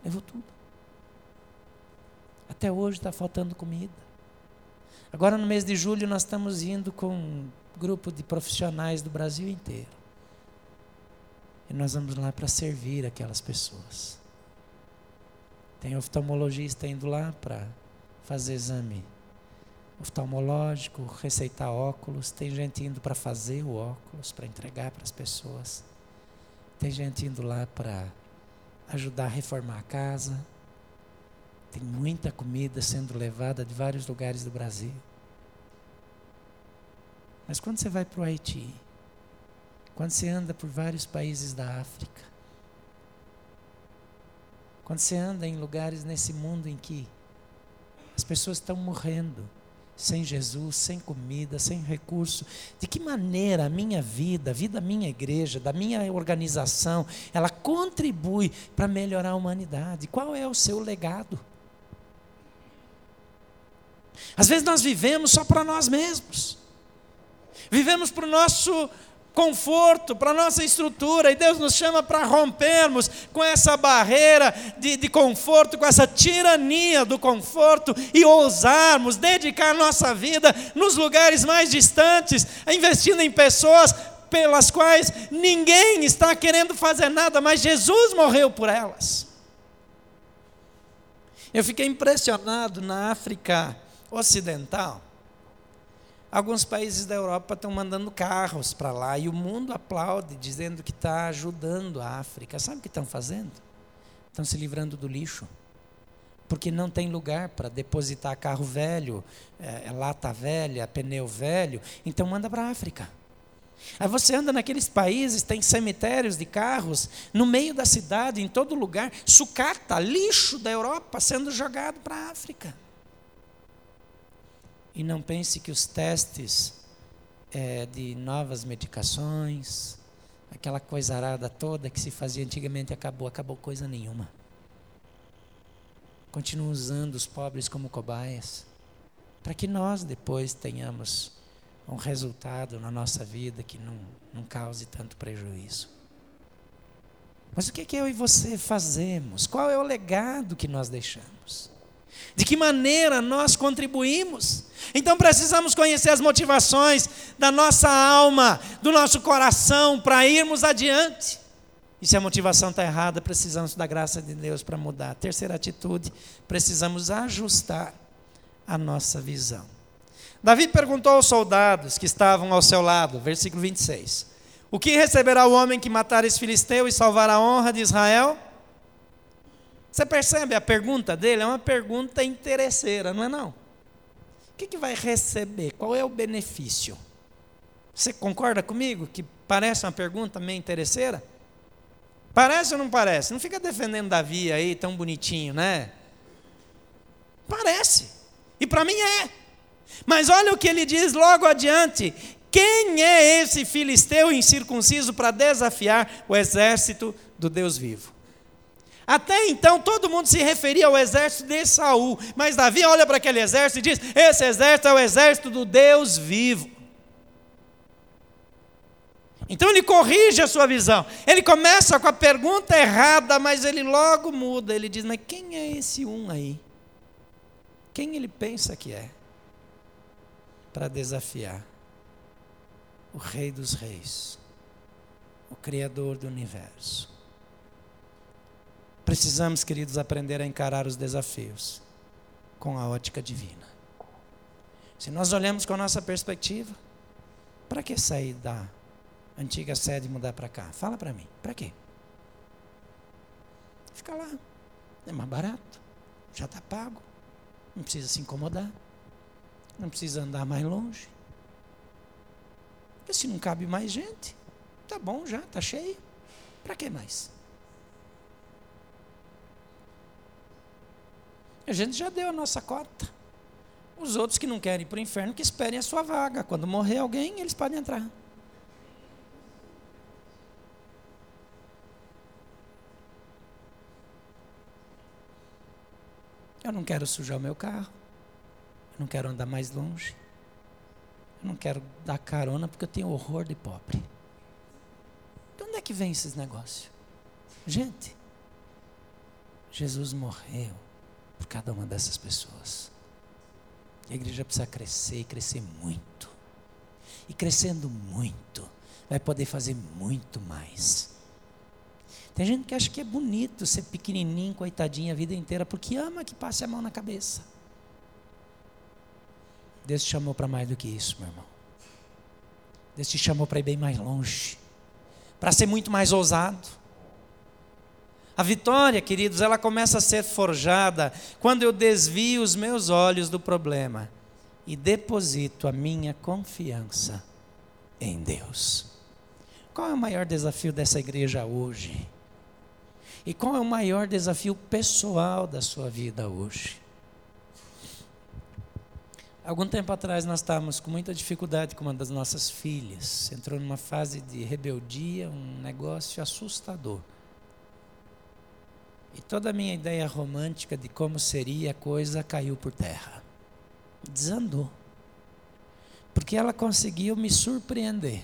Levou tudo. Até hoje está faltando comida. Agora, no mês de julho, nós estamos indo com um grupo de profissionais do Brasil inteiro. E nós vamos lá para servir aquelas pessoas. Tem oftalmologista indo lá para fazer exame oftalmológico, receitar óculos. Tem gente indo para fazer o óculos, para entregar para as pessoas. Tem gente indo lá para ajudar a reformar a casa. Tem muita comida sendo levada de vários lugares do Brasil. Mas quando você vai para o Haiti, quando você anda por vários países da África, quando você anda em lugares nesse mundo em que as pessoas estão morrendo, sem Jesus, sem comida, sem recurso, de que maneira a minha vida, a vida da minha igreja, da minha organização, ela contribui para melhorar a humanidade? Qual é o seu legado? Às vezes nós vivemos só para nós mesmos. Vivemos para o nosso conforto, para a nossa estrutura, e Deus nos chama para rompermos com essa barreira de, de conforto, com essa tirania do conforto e ousarmos dedicar nossa vida nos lugares mais distantes, investindo em pessoas pelas quais ninguém está querendo fazer nada, mas Jesus morreu por elas. Eu fiquei impressionado na África Ocidental Alguns países da Europa estão mandando carros para lá e o mundo aplaude, dizendo que está ajudando a África. Sabe o que estão fazendo? Estão se livrando do lixo. Porque não tem lugar para depositar carro velho, é, lata velha, pneu velho. Então manda para a África. Aí você anda naqueles países, tem cemitérios de carros, no meio da cidade, em todo lugar, sucata, lixo da Europa sendo jogado para a África. E não pense que os testes é, de novas medicações, aquela coisa arada toda que se fazia antigamente acabou, acabou coisa nenhuma. Continuam usando os pobres como cobaias, para que nós depois tenhamos um resultado na nossa vida que não, não cause tanto prejuízo. Mas o que, é que eu e você fazemos? Qual é o legado que nós deixamos? De que maneira nós contribuímos? Então precisamos conhecer as motivações da nossa alma, do nosso coração, para irmos adiante. E se a motivação está errada, precisamos da graça de Deus para mudar. Terceira atitude, precisamos ajustar a nossa visão. Davi perguntou aos soldados que estavam ao seu lado, versículo 26. O que receberá o homem que matar esse filisteu e salvar a honra de Israel? Você percebe a pergunta dele? É uma pergunta interesseira, não é não? O que, que vai receber? Qual é o benefício? Você concorda comigo que parece uma pergunta meio interesseira? Parece ou não parece? Não fica defendendo Davi aí tão bonitinho, né? Parece. E para mim é. Mas olha o que ele diz logo adiante: quem é esse filisteu incircunciso para desafiar o exército do Deus vivo? Até então todo mundo se referia ao exército de Saul, mas Davi olha para aquele exército e diz: Esse exército é o exército do Deus vivo. Então ele corrige a sua visão. Ele começa com a pergunta errada, mas ele logo muda. Ele diz: Mas quem é esse um aí? Quem ele pensa que é? Para desafiar o Rei dos Reis, o Criador do universo. Precisamos, queridos, aprender a encarar os desafios com a ótica divina. Se nós olhamos com a nossa perspectiva, para que sair da antiga sede mudar para cá? Fala para mim. Para quê? Fica lá. É mais barato. Já está pago. Não precisa se incomodar. Não precisa andar mais longe. Porque se não cabe mais gente, tá bom já, tá cheio. Para que mais? A gente já deu a nossa cota. Os outros que não querem ir para o inferno, que esperem a sua vaga. Quando morrer alguém, eles podem entrar. Eu não quero sujar o meu carro. Eu não quero andar mais longe. Eu não quero dar carona porque eu tenho horror de pobre. De onde é que vem esses negócios? Gente, Jesus morreu por cada uma dessas pessoas. A igreja precisa crescer e crescer muito. E crescendo muito, vai poder fazer muito mais. Tem gente que acha que é bonito ser pequenininho, coitadinho a vida inteira, porque ama que passe a mão na cabeça. Deus te chamou para mais do que isso, meu irmão. Deus te chamou para ir bem mais longe, para ser muito mais ousado. A vitória, queridos, ela começa a ser forjada quando eu desvio os meus olhos do problema e deposito a minha confiança em Deus. Qual é o maior desafio dessa igreja hoje? E qual é o maior desafio pessoal da sua vida hoje? Algum tempo atrás nós estávamos com muita dificuldade com uma das nossas filhas. Entrou numa fase de rebeldia, um negócio assustador. E toda a minha ideia romântica de como seria a coisa caiu por terra. Desandou. Porque ela conseguiu me surpreender.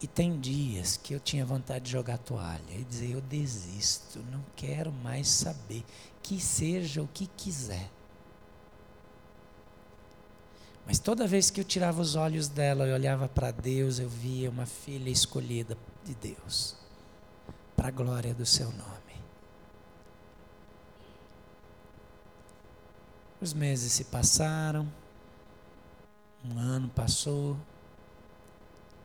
E tem dias que eu tinha vontade de jogar toalha e dizer: eu desisto, não quero mais saber, que seja o que quiser. Mas toda vez que eu tirava os olhos dela e olhava para Deus, eu via uma filha escolhida de Deus para a glória do seu nome. Os meses se passaram, um ano passou,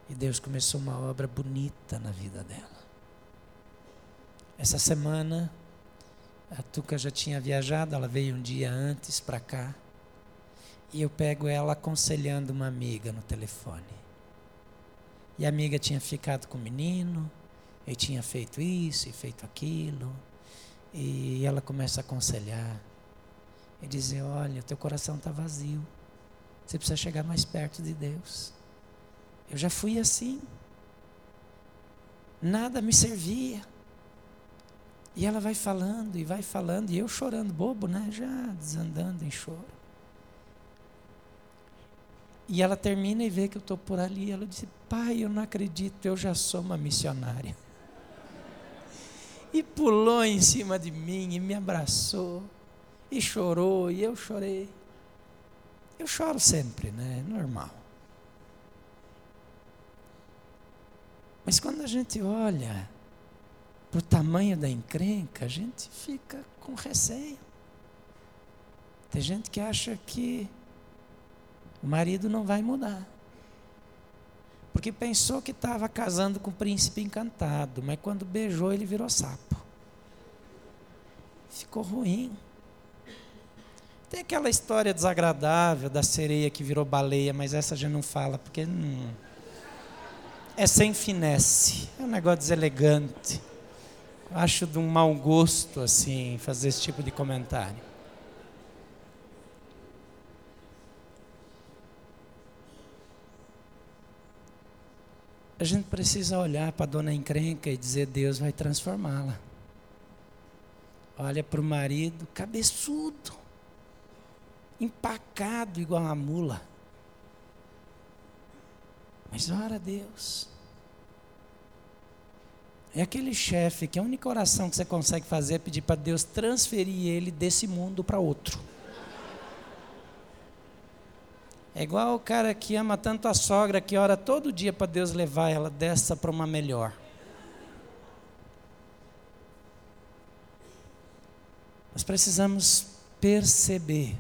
e Deus começou uma obra bonita na vida dela. Essa semana, a Tuca já tinha viajado, ela veio um dia antes para cá, e eu pego ela aconselhando uma amiga no telefone. E a amiga tinha ficado com o menino, ele tinha feito isso e feito aquilo. E ela começa a aconselhar e dizer: Olha, teu coração está vazio. Você precisa chegar mais perto de Deus. Eu já fui assim. Nada me servia. E ela vai falando e vai falando, e eu chorando bobo, né? Já desandando em choro. E ela termina e vê que eu estou por ali. Ela diz: Pai, eu não acredito, eu já sou uma missionária e pulou em cima de mim e me abraçou e chorou e eu chorei. Eu choro sempre, né? Normal. Mas quando a gente olha para o tamanho da encrenca, a gente fica com receio. Tem gente que acha que o marido não vai mudar porque pensou que estava casando com o príncipe encantado, mas quando beijou ele virou sapo. Ficou ruim. Tem aquela história desagradável da sereia que virou baleia, mas essa já não fala, porque não. É sem finesse, é um negócio deselegante. Acho de um mau gosto, assim, fazer esse tipo de comentário. A gente precisa olhar para a dona encrenca e dizer: Deus vai transformá-la. Olha para o marido, cabeçudo, empacado igual uma mula. Mas ora a Deus. É aquele chefe que a única oração que você consegue fazer é pedir para Deus transferir ele desse mundo para outro. É igual o cara que ama tanto a sogra que ora todo dia para Deus levar ela dessa para uma melhor. Nós precisamos perceber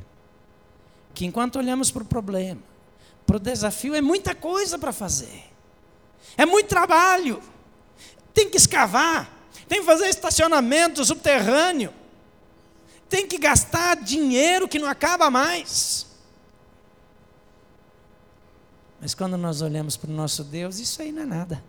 que enquanto olhamos para o problema, para o desafio é muita coisa para fazer. É muito trabalho. Tem que escavar, tem que fazer estacionamento subterrâneo, tem que gastar dinheiro que não acaba mais. Mas quando nós olhamos para o nosso Deus, isso aí não é nada.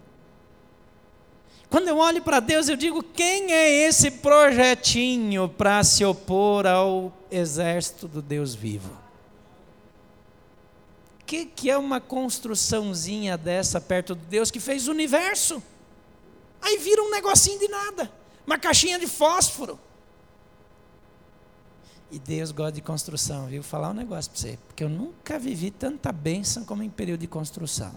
Quando eu olho para Deus, eu digo: quem é esse projetinho para se opor ao exército do Deus vivo? O que, que é uma construçãozinha dessa perto de Deus que fez o universo? Aí vira um negocinho de nada, uma caixinha de fósforo. E Deus gosta de construção, viu? Vou falar um negócio para você, porque eu nunca vivi tanta bênção como em período de construção.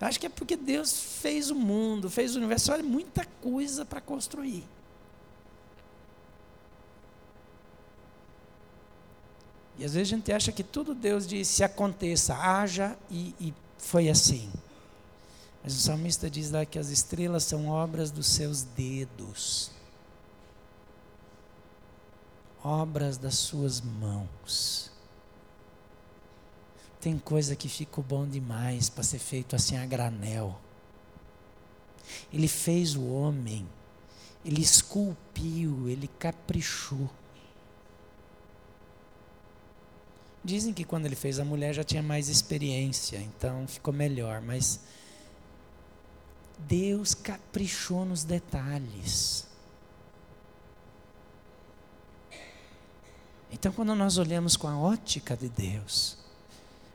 Eu acho que é porque Deus fez o mundo, fez o universo, olha, muita coisa para construir. E às vezes a gente acha que tudo Deus disse aconteça, haja e, e foi assim. Mas o salmista diz lá que as estrelas são obras dos seus dedos obras das suas mãos. Tem coisa que ficou bom demais para ser feito assim a granel. Ele fez o homem, ele esculpiu, ele caprichou. Dizem que quando ele fez a mulher já tinha mais experiência, então ficou melhor, mas Deus caprichou nos detalhes. Então, quando nós olhamos com a ótica de Deus,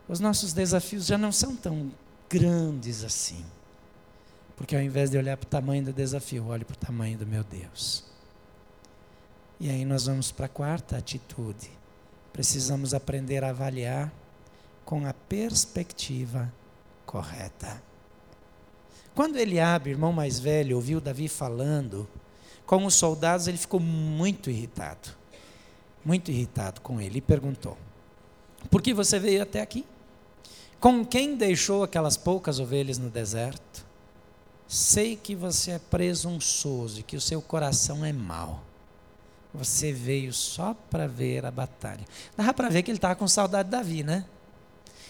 os nossos desafios já não são tão grandes assim. Porque ao invés de olhar para o tamanho do desafio, olho para o tamanho do meu Deus. E aí nós vamos para a quarta atitude. Precisamos aprender a avaliar com a perspectiva correta. Quando Eliabe, irmão mais velho, ouviu Davi falando com os soldados, ele ficou muito irritado muito irritado com ele, e perguntou: Por que você veio até aqui? Com quem deixou aquelas poucas ovelhas no deserto? Sei que você é presunçoso e que o seu coração é mau. Você veio só para ver a batalha. Dava para ver que ele estava com saudade de Davi, né?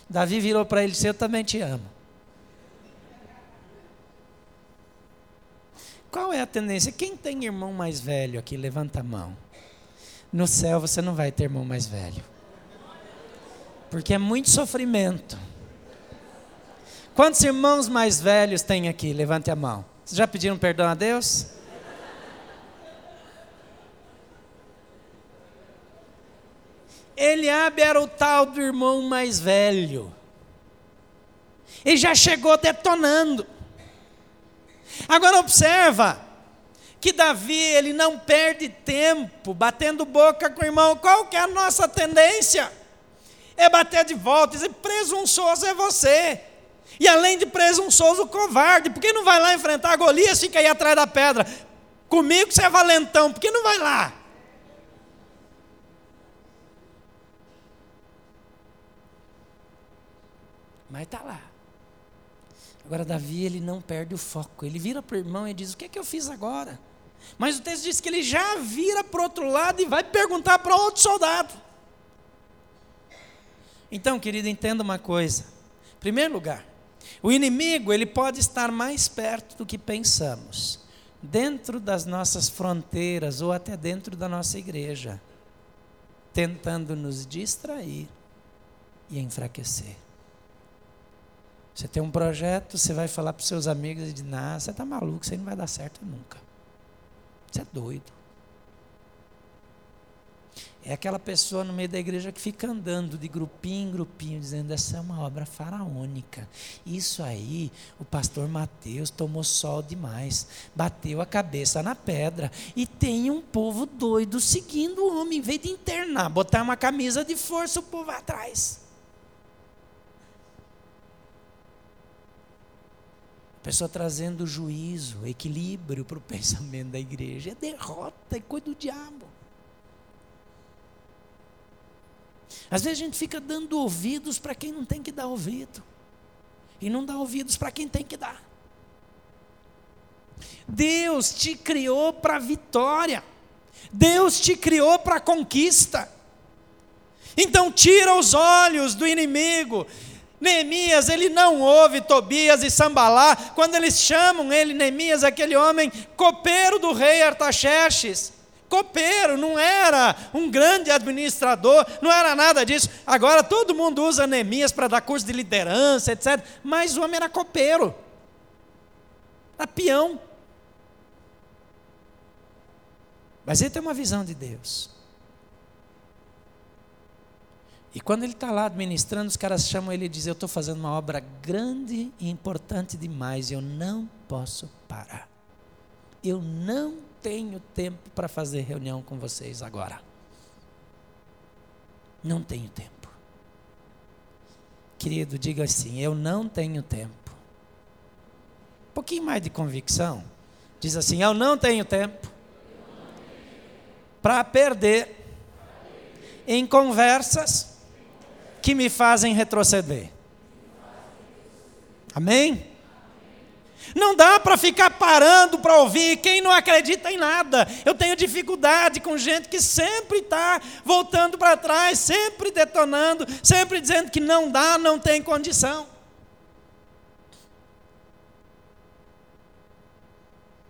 Davi virou para ele e disse: Eu também te amo. Qual é a tendência? Quem tem irmão mais velho aqui? Levanta a mão. No céu você não vai ter irmão mais velho. Porque é muito sofrimento. Quantos irmãos mais velhos tem aqui? Levante a mão. Vocês já pediram perdão a Deus? Eliabe era o tal do irmão mais velho. Ele já chegou detonando. Agora observa, que Davi ele não perde tempo batendo boca com o irmão. Qual que é a nossa tendência? É bater de volta, dizer presunçoso é você. E além de presunçoso, covarde. Por que não vai lá enfrentar Golias e fica aí atrás da pedra? Comigo você é valentão, por que não vai lá? Mas está lá. Agora Davi ele não perde o foco. Ele vira para o irmão e diz: O que é que eu fiz agora? Mas o texto diz que ele já vira para o outro lado e vai perguntar para outro soldado. Então, querido, entenda uma coisa. Em primeiro lugar, o inimigo ele pode estar mais perto do que pensamos, dentro das nossas fronteiras ou até dentro da nossa igreja, tentando nos distrair e enfraquecer. Você tem um projeto, você vai falar para os seus amigos e diz: Nah, você está maluco, isso aí não vai dar certo nunca. Você é doido. É aquela pessoa no meio da igreja que fica andando de grupinho em grupinho, dizendo: essa é uma obra faraônica. Isso aí, o pastor Mateus tomou sol demais, bateu a cabeça na pedra. E tem um povo doido seguindo o homem, em vez de internar, botar uma camisa de força, o povo atrás. Pessoa trazendo juízo, equilíbrio para o pensamento da igreja. É derrota, é coisa do diabo. Às vezes a gente fica dando ouvidos para quem não tem que dar ouvido, e não dá ouvidos para quem tem que dar. Deus te criou para vitória, Deus te criou para conquista. Então, tira os olhos do inimigo Neemias, ele não ouve Tobias e Sambalá, quando eles chamam ele, Neemias, aquele homem copeiro do rei Artaxerxes. Copeiro, não era um grande administrador, não era nada disso. Agora todo mundo usa Neemias para dar curso de liderança, etc. Mas o homem era copeiro, era peão. Mas ele tem uma visão de Deus. E quando ele está lá administrando, os caras chamam ele e dizem: Eu estou fazendo uma obra grande e importante demais, eu não posso parar. Eu não tenho tempo para fazer reunião com vocês agora. Não tenho tempo. Querido, diga assim: Eu não tenho tempo. Um pouquinho mais de convicção. Diz assim: Eu não tenho tempo para perder em conversas que me fazem retroceder. Amém? Não dá para ficar parando para ouvir quem não acredita em nada. Eu tenho dificuldade com gente que sempre está voltando para trás, sempre detonando, sempre dizendo que não dá, não tem condição.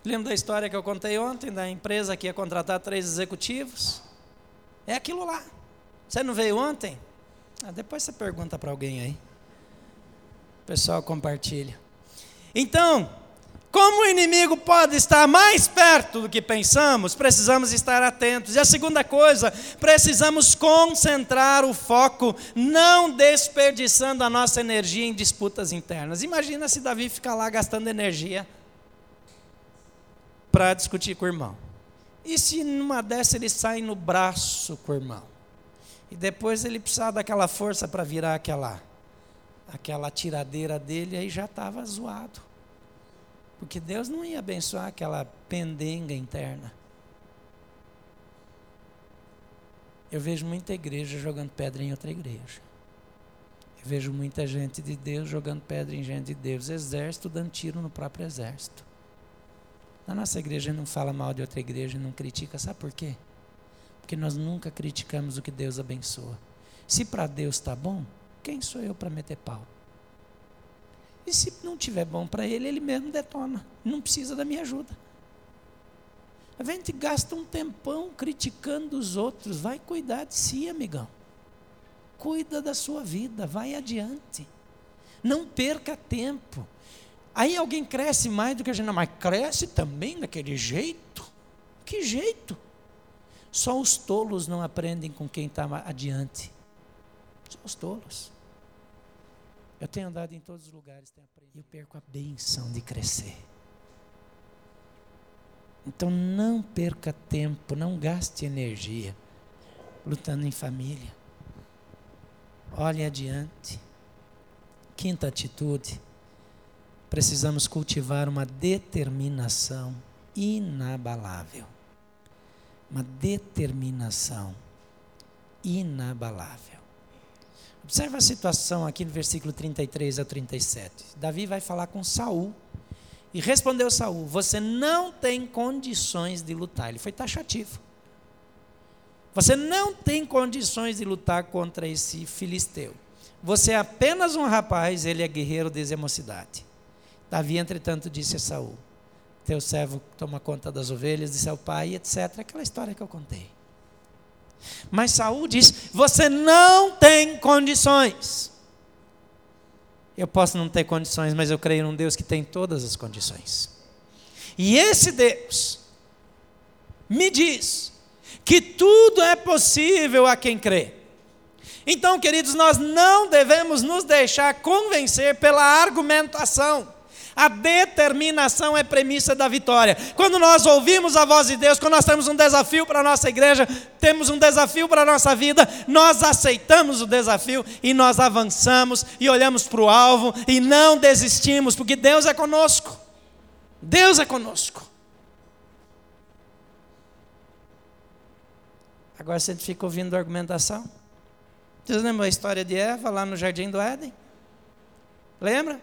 Lembra da história que eu contei ontem, da empresa que ia contratar três executivos? É aquilo lá. Você não veio ontem? Ah, depois você pergunta para alguém aí. O pessoal compartilha. Então, como o inimigo pode estar mais perto do que pensamos, precisamos estar atentos. E a segunda coisa, precisamos concentrar o foco, não desperdiçando a nossa energia em disputas internas. Imagina se Davi ficar lá gastando energia para discutir com o irmão. E se numa dessa ele sai no braço com o irmão? E depois ele precisar daquela força para virar aquela, aquela tiradeira dele, aí já estava zoado. Porque Deus não ia abençoar aquela pendenga interna. Eu vejo muita igreja jogando pedra em outra igreja. Eu vejo muita gente de Deus jogando pedra em gente de Deus. Exército dando tiro no próprio exército. Na nossa igreja não fala mal de outra igreja, não critica, sabe por quê? Porque nós nunca criticamos o que Deus abençoa. Se para Deus está bom, quem sou eu para meter pau? E se não tiver bom para ele, ele mesmo detona. Não precisa da minha ajuda. A gente gasta um tempão criticando os outros. Vai cuidar de si, amigão. Cuida da sua vida, vai adiante. Não perca tempo. Aí alguém cresce mais do que a gente, mas cresce também daquele jeito? Que jeito? Só os tolos não aprendem com quem está adiante. Só os tolos. Eu tenho andado em todos os lugares, tenho aprendido. Eu perco a benção de crescer. Então não perca tempo, não gaste energia lutando em família. Olhe adiante. Quinta atitude: precisamos cultivar uma determinação inabalável uma determinação inabalável. Observa a situação aqui no versículo 33 a 37. Davi vai falar com Saul e respondeu Saul: Você não tem condições de lutar. Ele foi taxativo. Você não tem condições de lutar contra esse filisteu. Você é apenas um rapaz, ele é guerreiro desde a mocidade. Davi, entretanto, disse a Saul: teu servo toma conta das ovelhas de seu pai, etc. Aquela história que eu contei. Mas Saul diz: Você não tem condições. Eu posso não ter condições, mas eu creio num Deus que tem todas as condições. E esse Deus me diz que tudo é possível a quem crê. Então, queridos, nós não devemos nos deixar convencer pela argumentação. A determinação é premissa da vitória. Quando nós ouvimos a voz de Deus, quando nós temos um desafio para a nossa igreja, temos um desafio para a nossa vida, nós aceitamos o desafio e nós avançamos e olhamos para o alvo e não desistimos, porque Deus é conosco. Deus é conosco. Agora você fica ouvindo a argumentação. Vocês lembram a história de Eva lá no jardim do Éden? Lembra?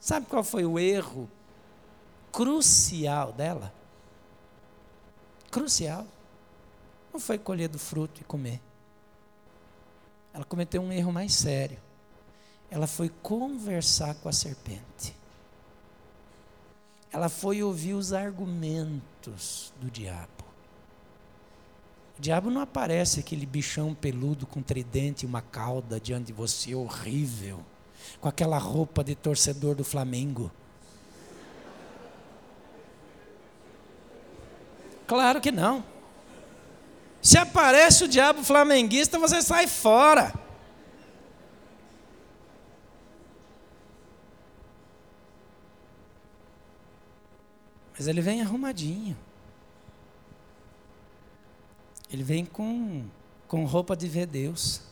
Sabe qual foi o erro crucial dela? Crucial. Não foi colher do fruto e comer. Ela cometeu um erro mais sério. ela foi conversar com a serpente. Ela foi ouvir os argumentos do diabo. O diabo não aparece aquele bichão peludo com tridente e uma cauda diante de você, horrível, com aquela roupa de torcedor do Flamengo. Claro que não. Se aparece o diabo flamenguista, você sai fora. Mas ele vem arrumadinho. Ele vem com, com roupa de ver Deus.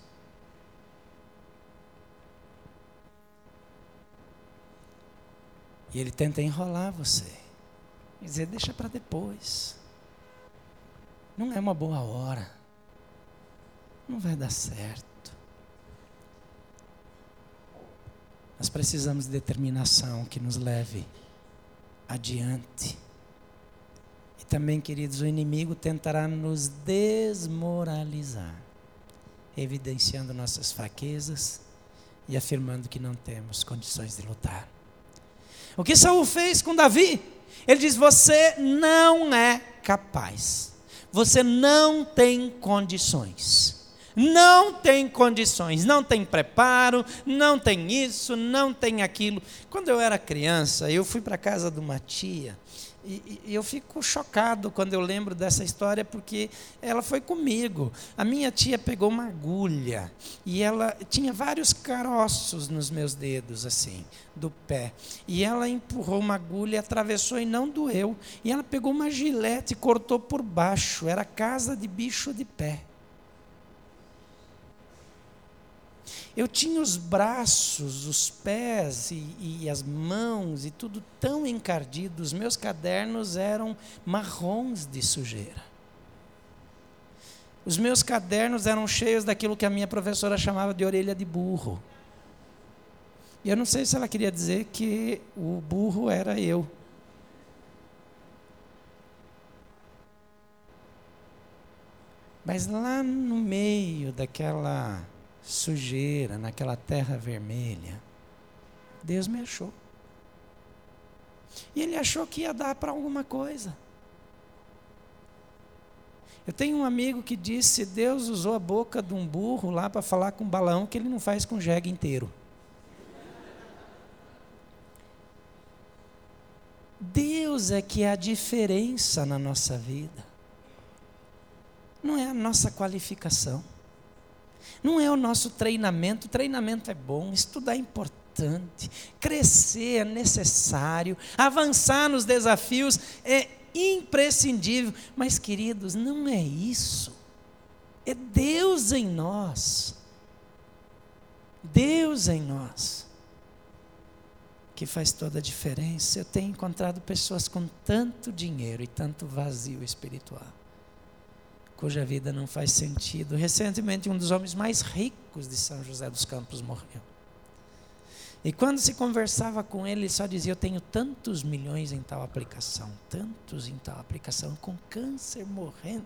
E ele tenta enrolar você. E dizer, deixa para depois. Não é uma boa hora. Não vai dar certo. Nós precisamos de determinação que nos leve adiante. E também, queridos, o inimigo tentará nos desmoralizar, evidenciando nossas fraquezas e afirmando que não temos condições de lutar. O que Saul fez com Davi? Ele diz: Você não é capaz. Você não tem condições. Não tem condições, não tem preparo, não tem isso, não tem aquilo. Quando eu era criança, eu fui para a casa de uma tia e, e, eu fico chocado quando eu lembro dessa história, porque ela foi comigo. A minha tia pegou uma agulha e ela tinha vários caroços nos meus dedos, assim, do pé. E ela empurrou uma agulha, atravessou e não doeu. E ela pegou uma gilete e cortou por baixo. Era casa de bicho de pé. Eu tinha os braços, os pés e, e, as mãos e tudo tão encardido, os meus cadernos eram marrons de sujeira. Os meus cadernos eram cheios daquilo que a minha professora chamava de orelha de burro. E eu não sei se ela queria dizer que o burro era eu. Mas lá no meio daquela sujeira, naquela terra vermelha. Deus me achou. E ele achou que ia dar para alguma coisa. Eu tenho um amigo que disse: Deus usou a boca de um burro lá para falar com um balão que ele não faz com jegue inteiro. Deus é que é a diferença na nossa vida. Não é a nossa qualificação. Não é o nosso treinamento, o treinamento é bom, estudar é importante, crescer é necessário, avançar nos desafios é imprescindível. Mas, queridos, não é isso. É Deus em nós. Deus em nós. Que faz toda a diferença. Eu tenho encontrado pessoas com tanto dinheiro e tanto vazio espiritual cuja vida não faz sentido. Recentemente, um dos homens mais ricos de São José dos Campos morreu. E quando se conversava com ele, ele só dizia: Eu tenho tantos milhões em tal aplicação, tantos em tal aplicação, com câncer morrendo.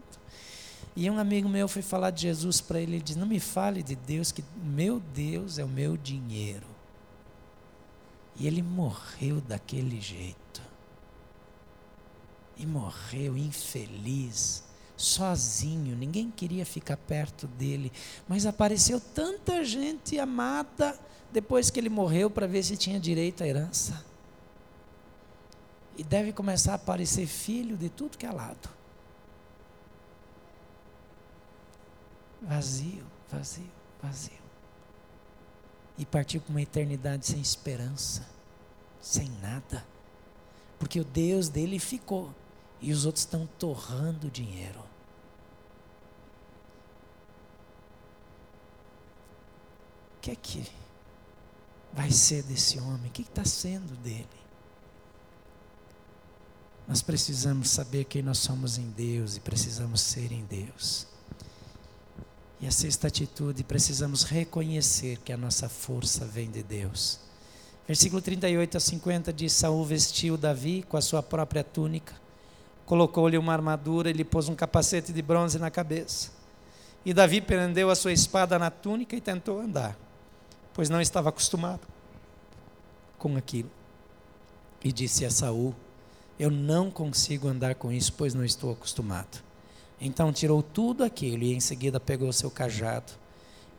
E um amigo meu foi falar de Jesus para ele, ele disse: Não me fale de Deus, que meu Deus é o meu dinheiro. E ele morreu daquele jeito. E morreu infeliz sozinho, ninguém queria ficar perto dele, mas apareceu tanta gente amada depois que ele morreu para ver se tinha direito à herança. E deve começar a aparecer filho de tudo que é lado. Vazio, vazio, vazio. E partiu para uma eternidade sem esperança, sem nada. Porque o Deus dele ficou e os outros estão torrando dinheiro. Que é que vai ser desse homem? O que está sendo dele? Nós precisamos saber quem nós somos em Deus e precisamos ser em Deus. E a sexta atitude, precisamos reconhecer que a nossa força vem de Deus. Versículo 38 a 50 diz: Saul vestiu Davi com a sua própria túnica, colocou-lhe uma armadura e lhe pôs um capacete de bronze na cabeça. E Davi prendeu a sua espada na túnica e tentou andar pois não estava acostumado com aquilo. E disse a Saul: Eu não consigo andar com isso, pois não estou acostumado. Então tirou tudo aquilo e em seguida pegou seu cajado.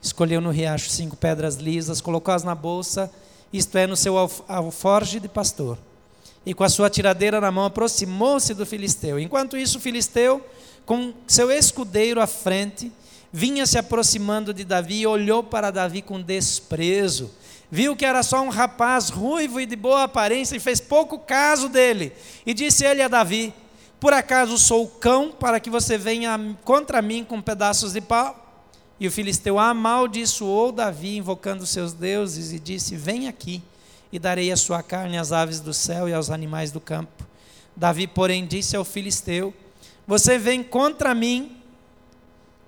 Escolheu no riacho cinco pedras lisas, colocou-as na bolsa, isto é, no seu alforge de pastor. E com a sua tiradeira na mão aproximou-se do filisteu. Enquanto isso, o filisteu, com seu escudeiro à frente, vinha se aproximando de Davi e olhou para Davi com desprezo. Viu que era só um rapaz ruivo e de boa aparência e fez pouco caso dele. E disse ele a Davi: por acaso sou cão para que você venha contra mim com pedaços de pau? E o filisteu amaldiçoou Davi, invocando seus deuses, e disse: Vem aqui, e darei a sua carne às aves do céu e aos animais do campo. Davi, porém, disse ao filisteu: Você vem contra mim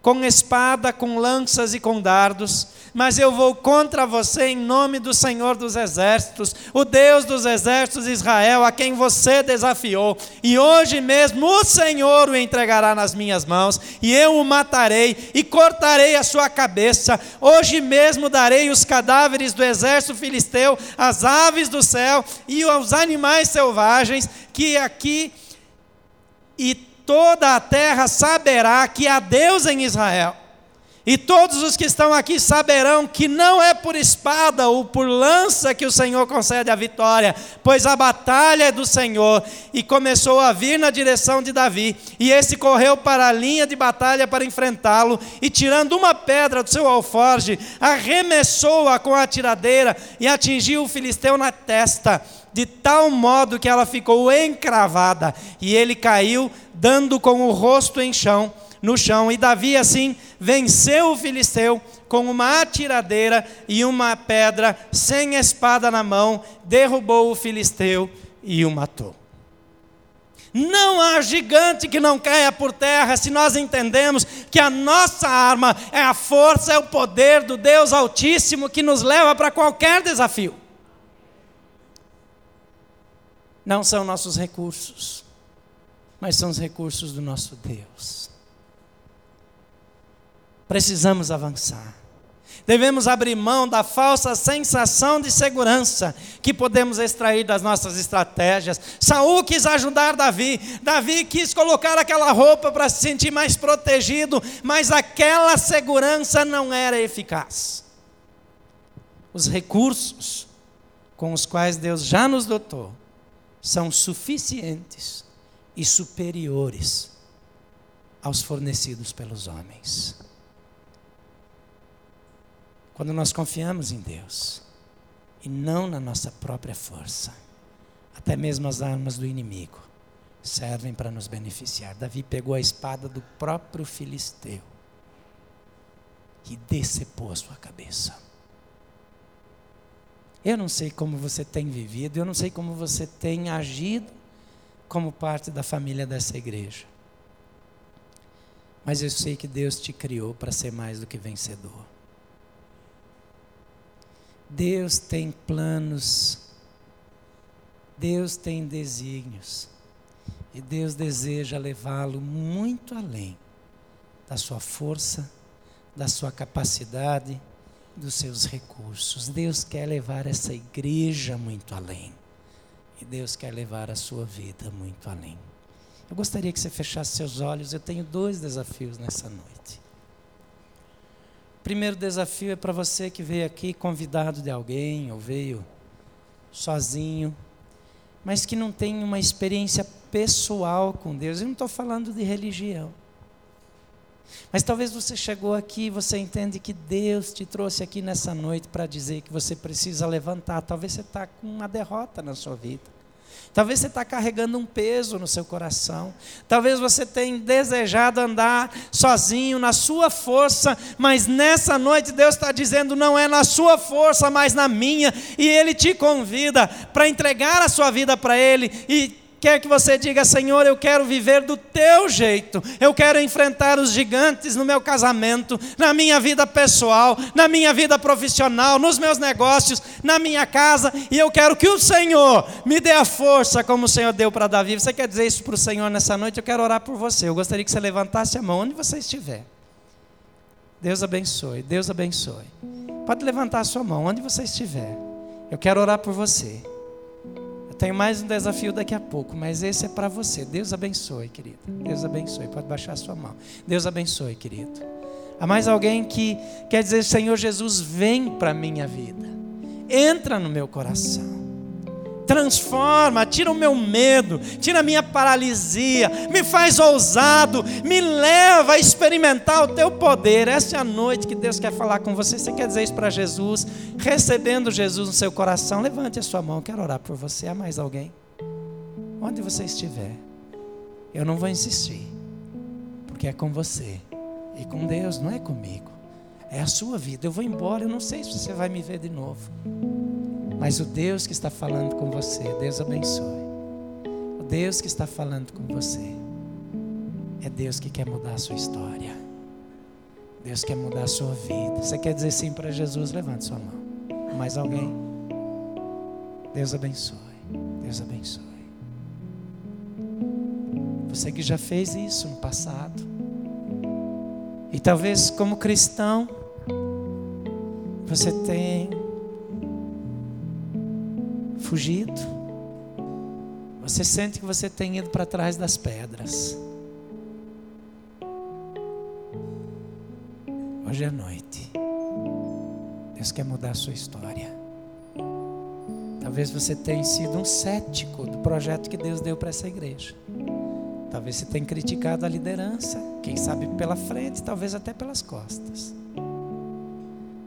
com espada, com lanças e com dardos, mas eu vou contra você em nome do Senhor dos Exércitos, o Deus dos Exércitos de Israel, a quem você desafiou. E hoje mesmo o Senhor o entregará nas minhas mãos, e eu o matarei e cortarei a sua cabeça. Hoje mesmo darei os cadáveres do exército filisteu, as aves do céu e aos animais selvagens que aqui e toda a terra saberá que há Deus em Israel. E todos os que estão aqui saberão que não é por espada ou por lança que o Senhor concede a vitória, pois a batalha é do Senhor. E começou a vir na direção de Davi, e esse correu para a linha de batalha para enfrentá-lo, e tirando uma pedra do seu alforge, arremessou-a com a tiradeira e atingiu o filisteu na testa de tal modo que ela ficou encravada, e ele caiu, dando com o rosto em chão, no chão, e Davi assim venceu o filisteu com uma atiradeira e uma pedra, sem espada na mão, derrubou o filisteu e o matou. Não há gigante que não caia por terra se nós entendemos que a nossa arma é a força, é o poder do Deus Altíssimo que nos leva para qualquer desafio não são nossos recursos, mas são os recursos do nosso Deus. Precisamos avançar. Devemos abrir mão da falsa sensação de segurança que podemos extrair das nossas estratégias. Saul quis ajudar Davi. Davi quis colocar aquela roupa para se sentir mais protegido, mas aquela segurança não era eficaz. Os recursos com os quais Deus já nos dotou são suficientes e superiores aos fornecidos pelos homens. Quando nós confiamos em Deus e não na nossa própria força, até mesmo as armas do inimigo servem para nos beneficiar. Davi pegou a espada do próprio filisteu e decepou a sua cabeça. Eu não sei como você tem vivido, eu não sei como você tem agido como parte da família dessa igreja. Mas eu sei que Deus te criou para ser mais do que vencedor. Deus tem planos, Deus tem desígnios, e Deus deseja levá-lo muito além da sua força, da sua capacidade dos seus recursos. Deus quer levar essa igreja muito além. E Deus quer levar a sua vida muito além. Eu gostaria que você fechasse seus olhos. Eu tenho dois desafios nessa noite. Primeiro desafio é para você que veio aqui convidado de alguém, ou veio sozinho, mas que não tem uma experiência pessoal com Deus. Eu não estou falando de religião. Mas talvez você chegou aqui e você entende que Deus te trouxe aqui nessa noite para dizer que você precisa levantar. Talvez você está com uma derrota na sua vida. Talvez você está carregando um peso no seu coração. Talvez você tenha desejado andar sozinho, na sua força, mas nessa noite Deus está dizendo: não é na sua força, mas na minha. E Ele te convida para entregar a sua vida para Ele e quer que você diga: Senhor, eu quero viver do teu jeito, eu quero enfrentar os gigantes no meu casamento, na minha vida pessoal, na minha vida profissional, nos meus negócios, na minha casa, e eu quero que o Senhor me dê a força como o Senhor deu para Davi. Você quer dizer isso para o Senhor nessa noite? Eu quero orar por você. Eu gostaria que você levantasse a mão onde você estiver. Deus abençoe, Deus abençoe. Pode levantar a sua mão, onde você estiver. Eu quero orar por você. Tenho mais um desafio daqui a pouco, mas esse é para você. Deus abençoe, querido. Deus abençoe. Pode baixar a sua mão. Deus abençoe, querido. Há mais alguém que quer dizer: Senhor Jesus, vem para a minha vida. Entra no meu coração transforma, tira o meu medo, tira a minha paralisia, me faz ousado, me leva a experimentar o teu poder. Essa é a noite que Deus quer falar com você. Você quer dizer isso para Jesus? Recebendo Jesus no seu coração, levante a sua mão, quero orar por você. Há mais alguém? Onde você estiver, eu não vou insistir, porque é com você e com Deus, não é comigo. É a sua vida. Eu vou embora, eu não sei se você vai me ver de novo. Mas o Deus que está falando com você, Deus abençoe. O Deus que está falando com você é Deus que quer mudar a sua história. Deus quer mudar a sua vida. Você quer dizer sim para Jesus? Levante sua mão. Mais alguém? Deus abençoe. Deus abençoe. Você que já fez isso no passado. E talvez como cristão, você tem fugido. Você sente que você tem ido para trás das pedras. Hoje é noite. Deus quer mudar a sua história. Talvez você tenha sido um cético do projeto que Deus deu para essa igreja. Talvez você tenha criticado a liderança, quem sabe pela frente, talvez até pelas costas.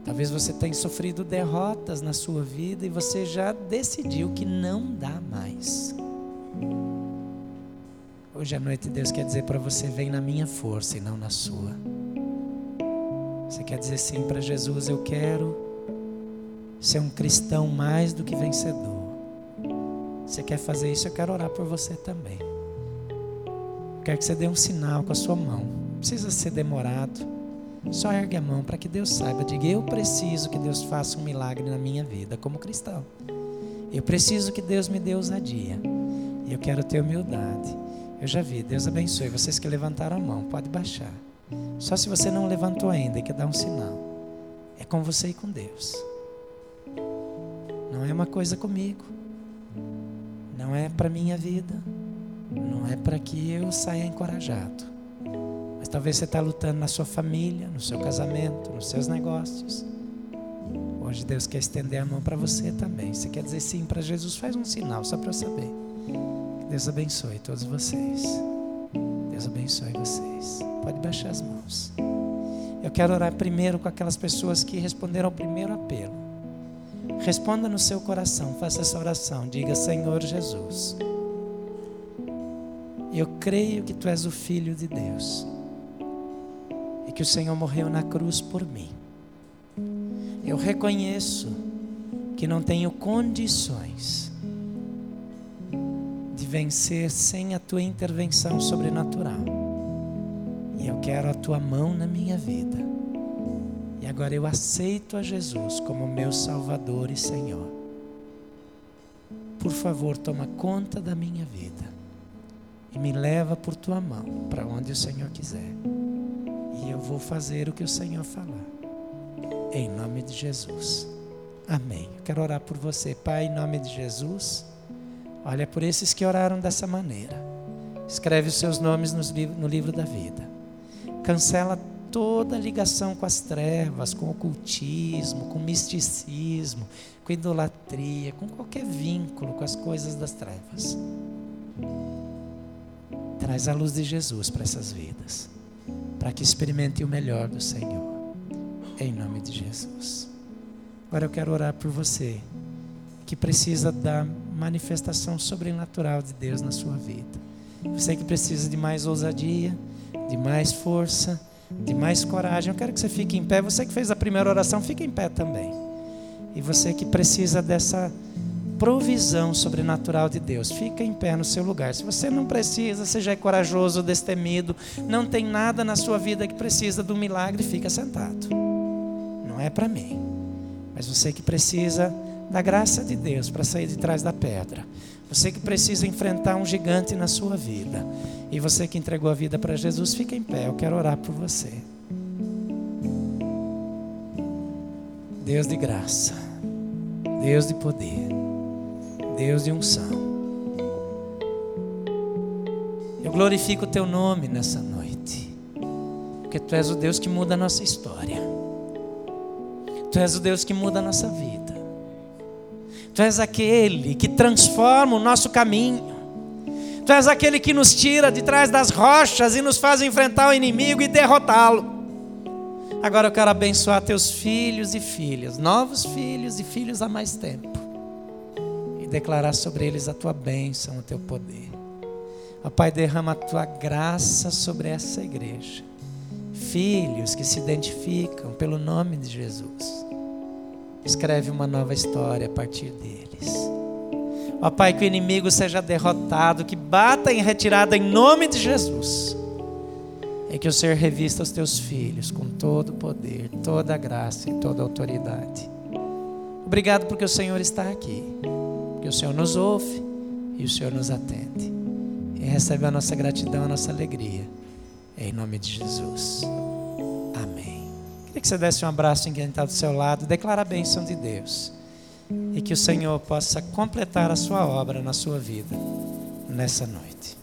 Talvez você tenha sofrido derrotas na sua vida e você já decidiu que não dá mais. Hoje à noite Deus quer dizer para você: vem na minha força e não na sua. Você quer dizer sim para Jesus: eu quero ser um cristão mais do que vencedor. Você quer fazer isso? Eu quero orar por você também. Quero que você dê um sinal com a sua mão. Não precisa ser demorado. Só ergue a mão para que Deus saiba. Diga: Eu preciso que Deus faça um milagre na minha vida como cristão. Eu preciso que Deus me dê ousadia. Eu quero ter humildade. Eu já vi. Deus abençoe. Vocês que levantaram a mão, pode baixar. Só se você não levantou ainda e quer dar um sinal. É com você e com Deus. Não é uma coisa comigo. Não é para minha vida. Não é para que eu saia encorajado. Talvez você está lutando na sua família, no seu casamento, nos seus negócios. Hoje Deus quer estender a mão para você também. Você quer dizer sim para Jesus? Faz um sinal só para eu saber. Deus abençoe todos vocês. Deus abençoe vocês. Pode baixar as mãos. Eu quero orar primeiro com aquelas pessoas que responderam ao primeiro apelo. Responda no seu coração, faça essa oração. Diga: Senhor Jesus, eu creio que tu és o Filho de Deus e que o Senhor morreu na cruz por mim. Eu reconheço que não tenho condições de vencer sem a tua intervenção sobrenatural. E eu quero a tua mão na minha vida. E agora eu aceito a Jesus como meu Salvador e Senhor. Por favor, toma conta da minha vida e me leva por tua mão para onde o Senhor quiser e eu vou fazer o que o Senhor falar. Em nome de Jesus. Amém. Quero orar por você, Pai, em nome de Jesus. Olha por esses que oraram dessa maneira. Escreve os seus nomes no livro da vida. Cancela toda ligação com as trevas, com o ocultismo, com o misticismo, com idolatria, com qualquer vínculo com as coisas das trevas. Traz a luz de Jesus para essas vidas para que experimente o melhor do Senhor. Em nome de Jesus. Agora eu quero orar por você que precisa da manifestação sobrenatural de Deus na sua vida. Você que precisa de mais ousadia, de mais força, de mais coragem. Eu quero que você fique em pé. Você que fez a primeira oração, fique em pé também. E você que precisa dessa provisão sobrenatural de Deus. Fica em pé no seu lugar. Se você não precisa, seja corajoso, destemido, não tem nada na sua vida que precisa do milagre, fica sentado. Não é para mim. Mas você que precisa da graça de Deus para sair de trás da pedra. Você que precisa enfrentar um gigante na sua vida. E você que entregou a vida para Jesus, fica em pé. Eu quero orar por você. Deus de graça, Deus de poder, Deus de unção. Eu glorifico o teu nome nessa noite, porque tu és o Deus que muda a nossa história, tu és o Deus que muda a nossa vida, tu és aquele que transforma o nosso caminho. Tu és aquele que nos tira de trás das rochas e nos faz enfrentar o inimigo e derrotá-lo. Agora eu quero abençoar teus filhos e filhas, novos filhos e filhos há mais tempo, declarar sobre eles a tua bênção, o teu poder. Ó Pai, derrama a tua graça sobre essa igreja. Filhos que se identificam pelo nome de Jesus. Escreve uma nova história a partir deles. Ó Pai, que o inimigo seja derrotado, que bata em retirada em nome de Jesus. E que o Senhor revista os teus filhos com todo o poder, toda a graça e toda a autoridade. Obrigado porque o Senhor está aqui, o Senhor nos ouve e o Senhor nos atende. E recebe a nossa gratidão, a nossa alegria. Em nome de Jesus. Amém. Queria que você desse um abraço em quem está do seu lado, declara a bênção de Deus e que o Senhor possa completar a sua obra na sua vida nessa noite.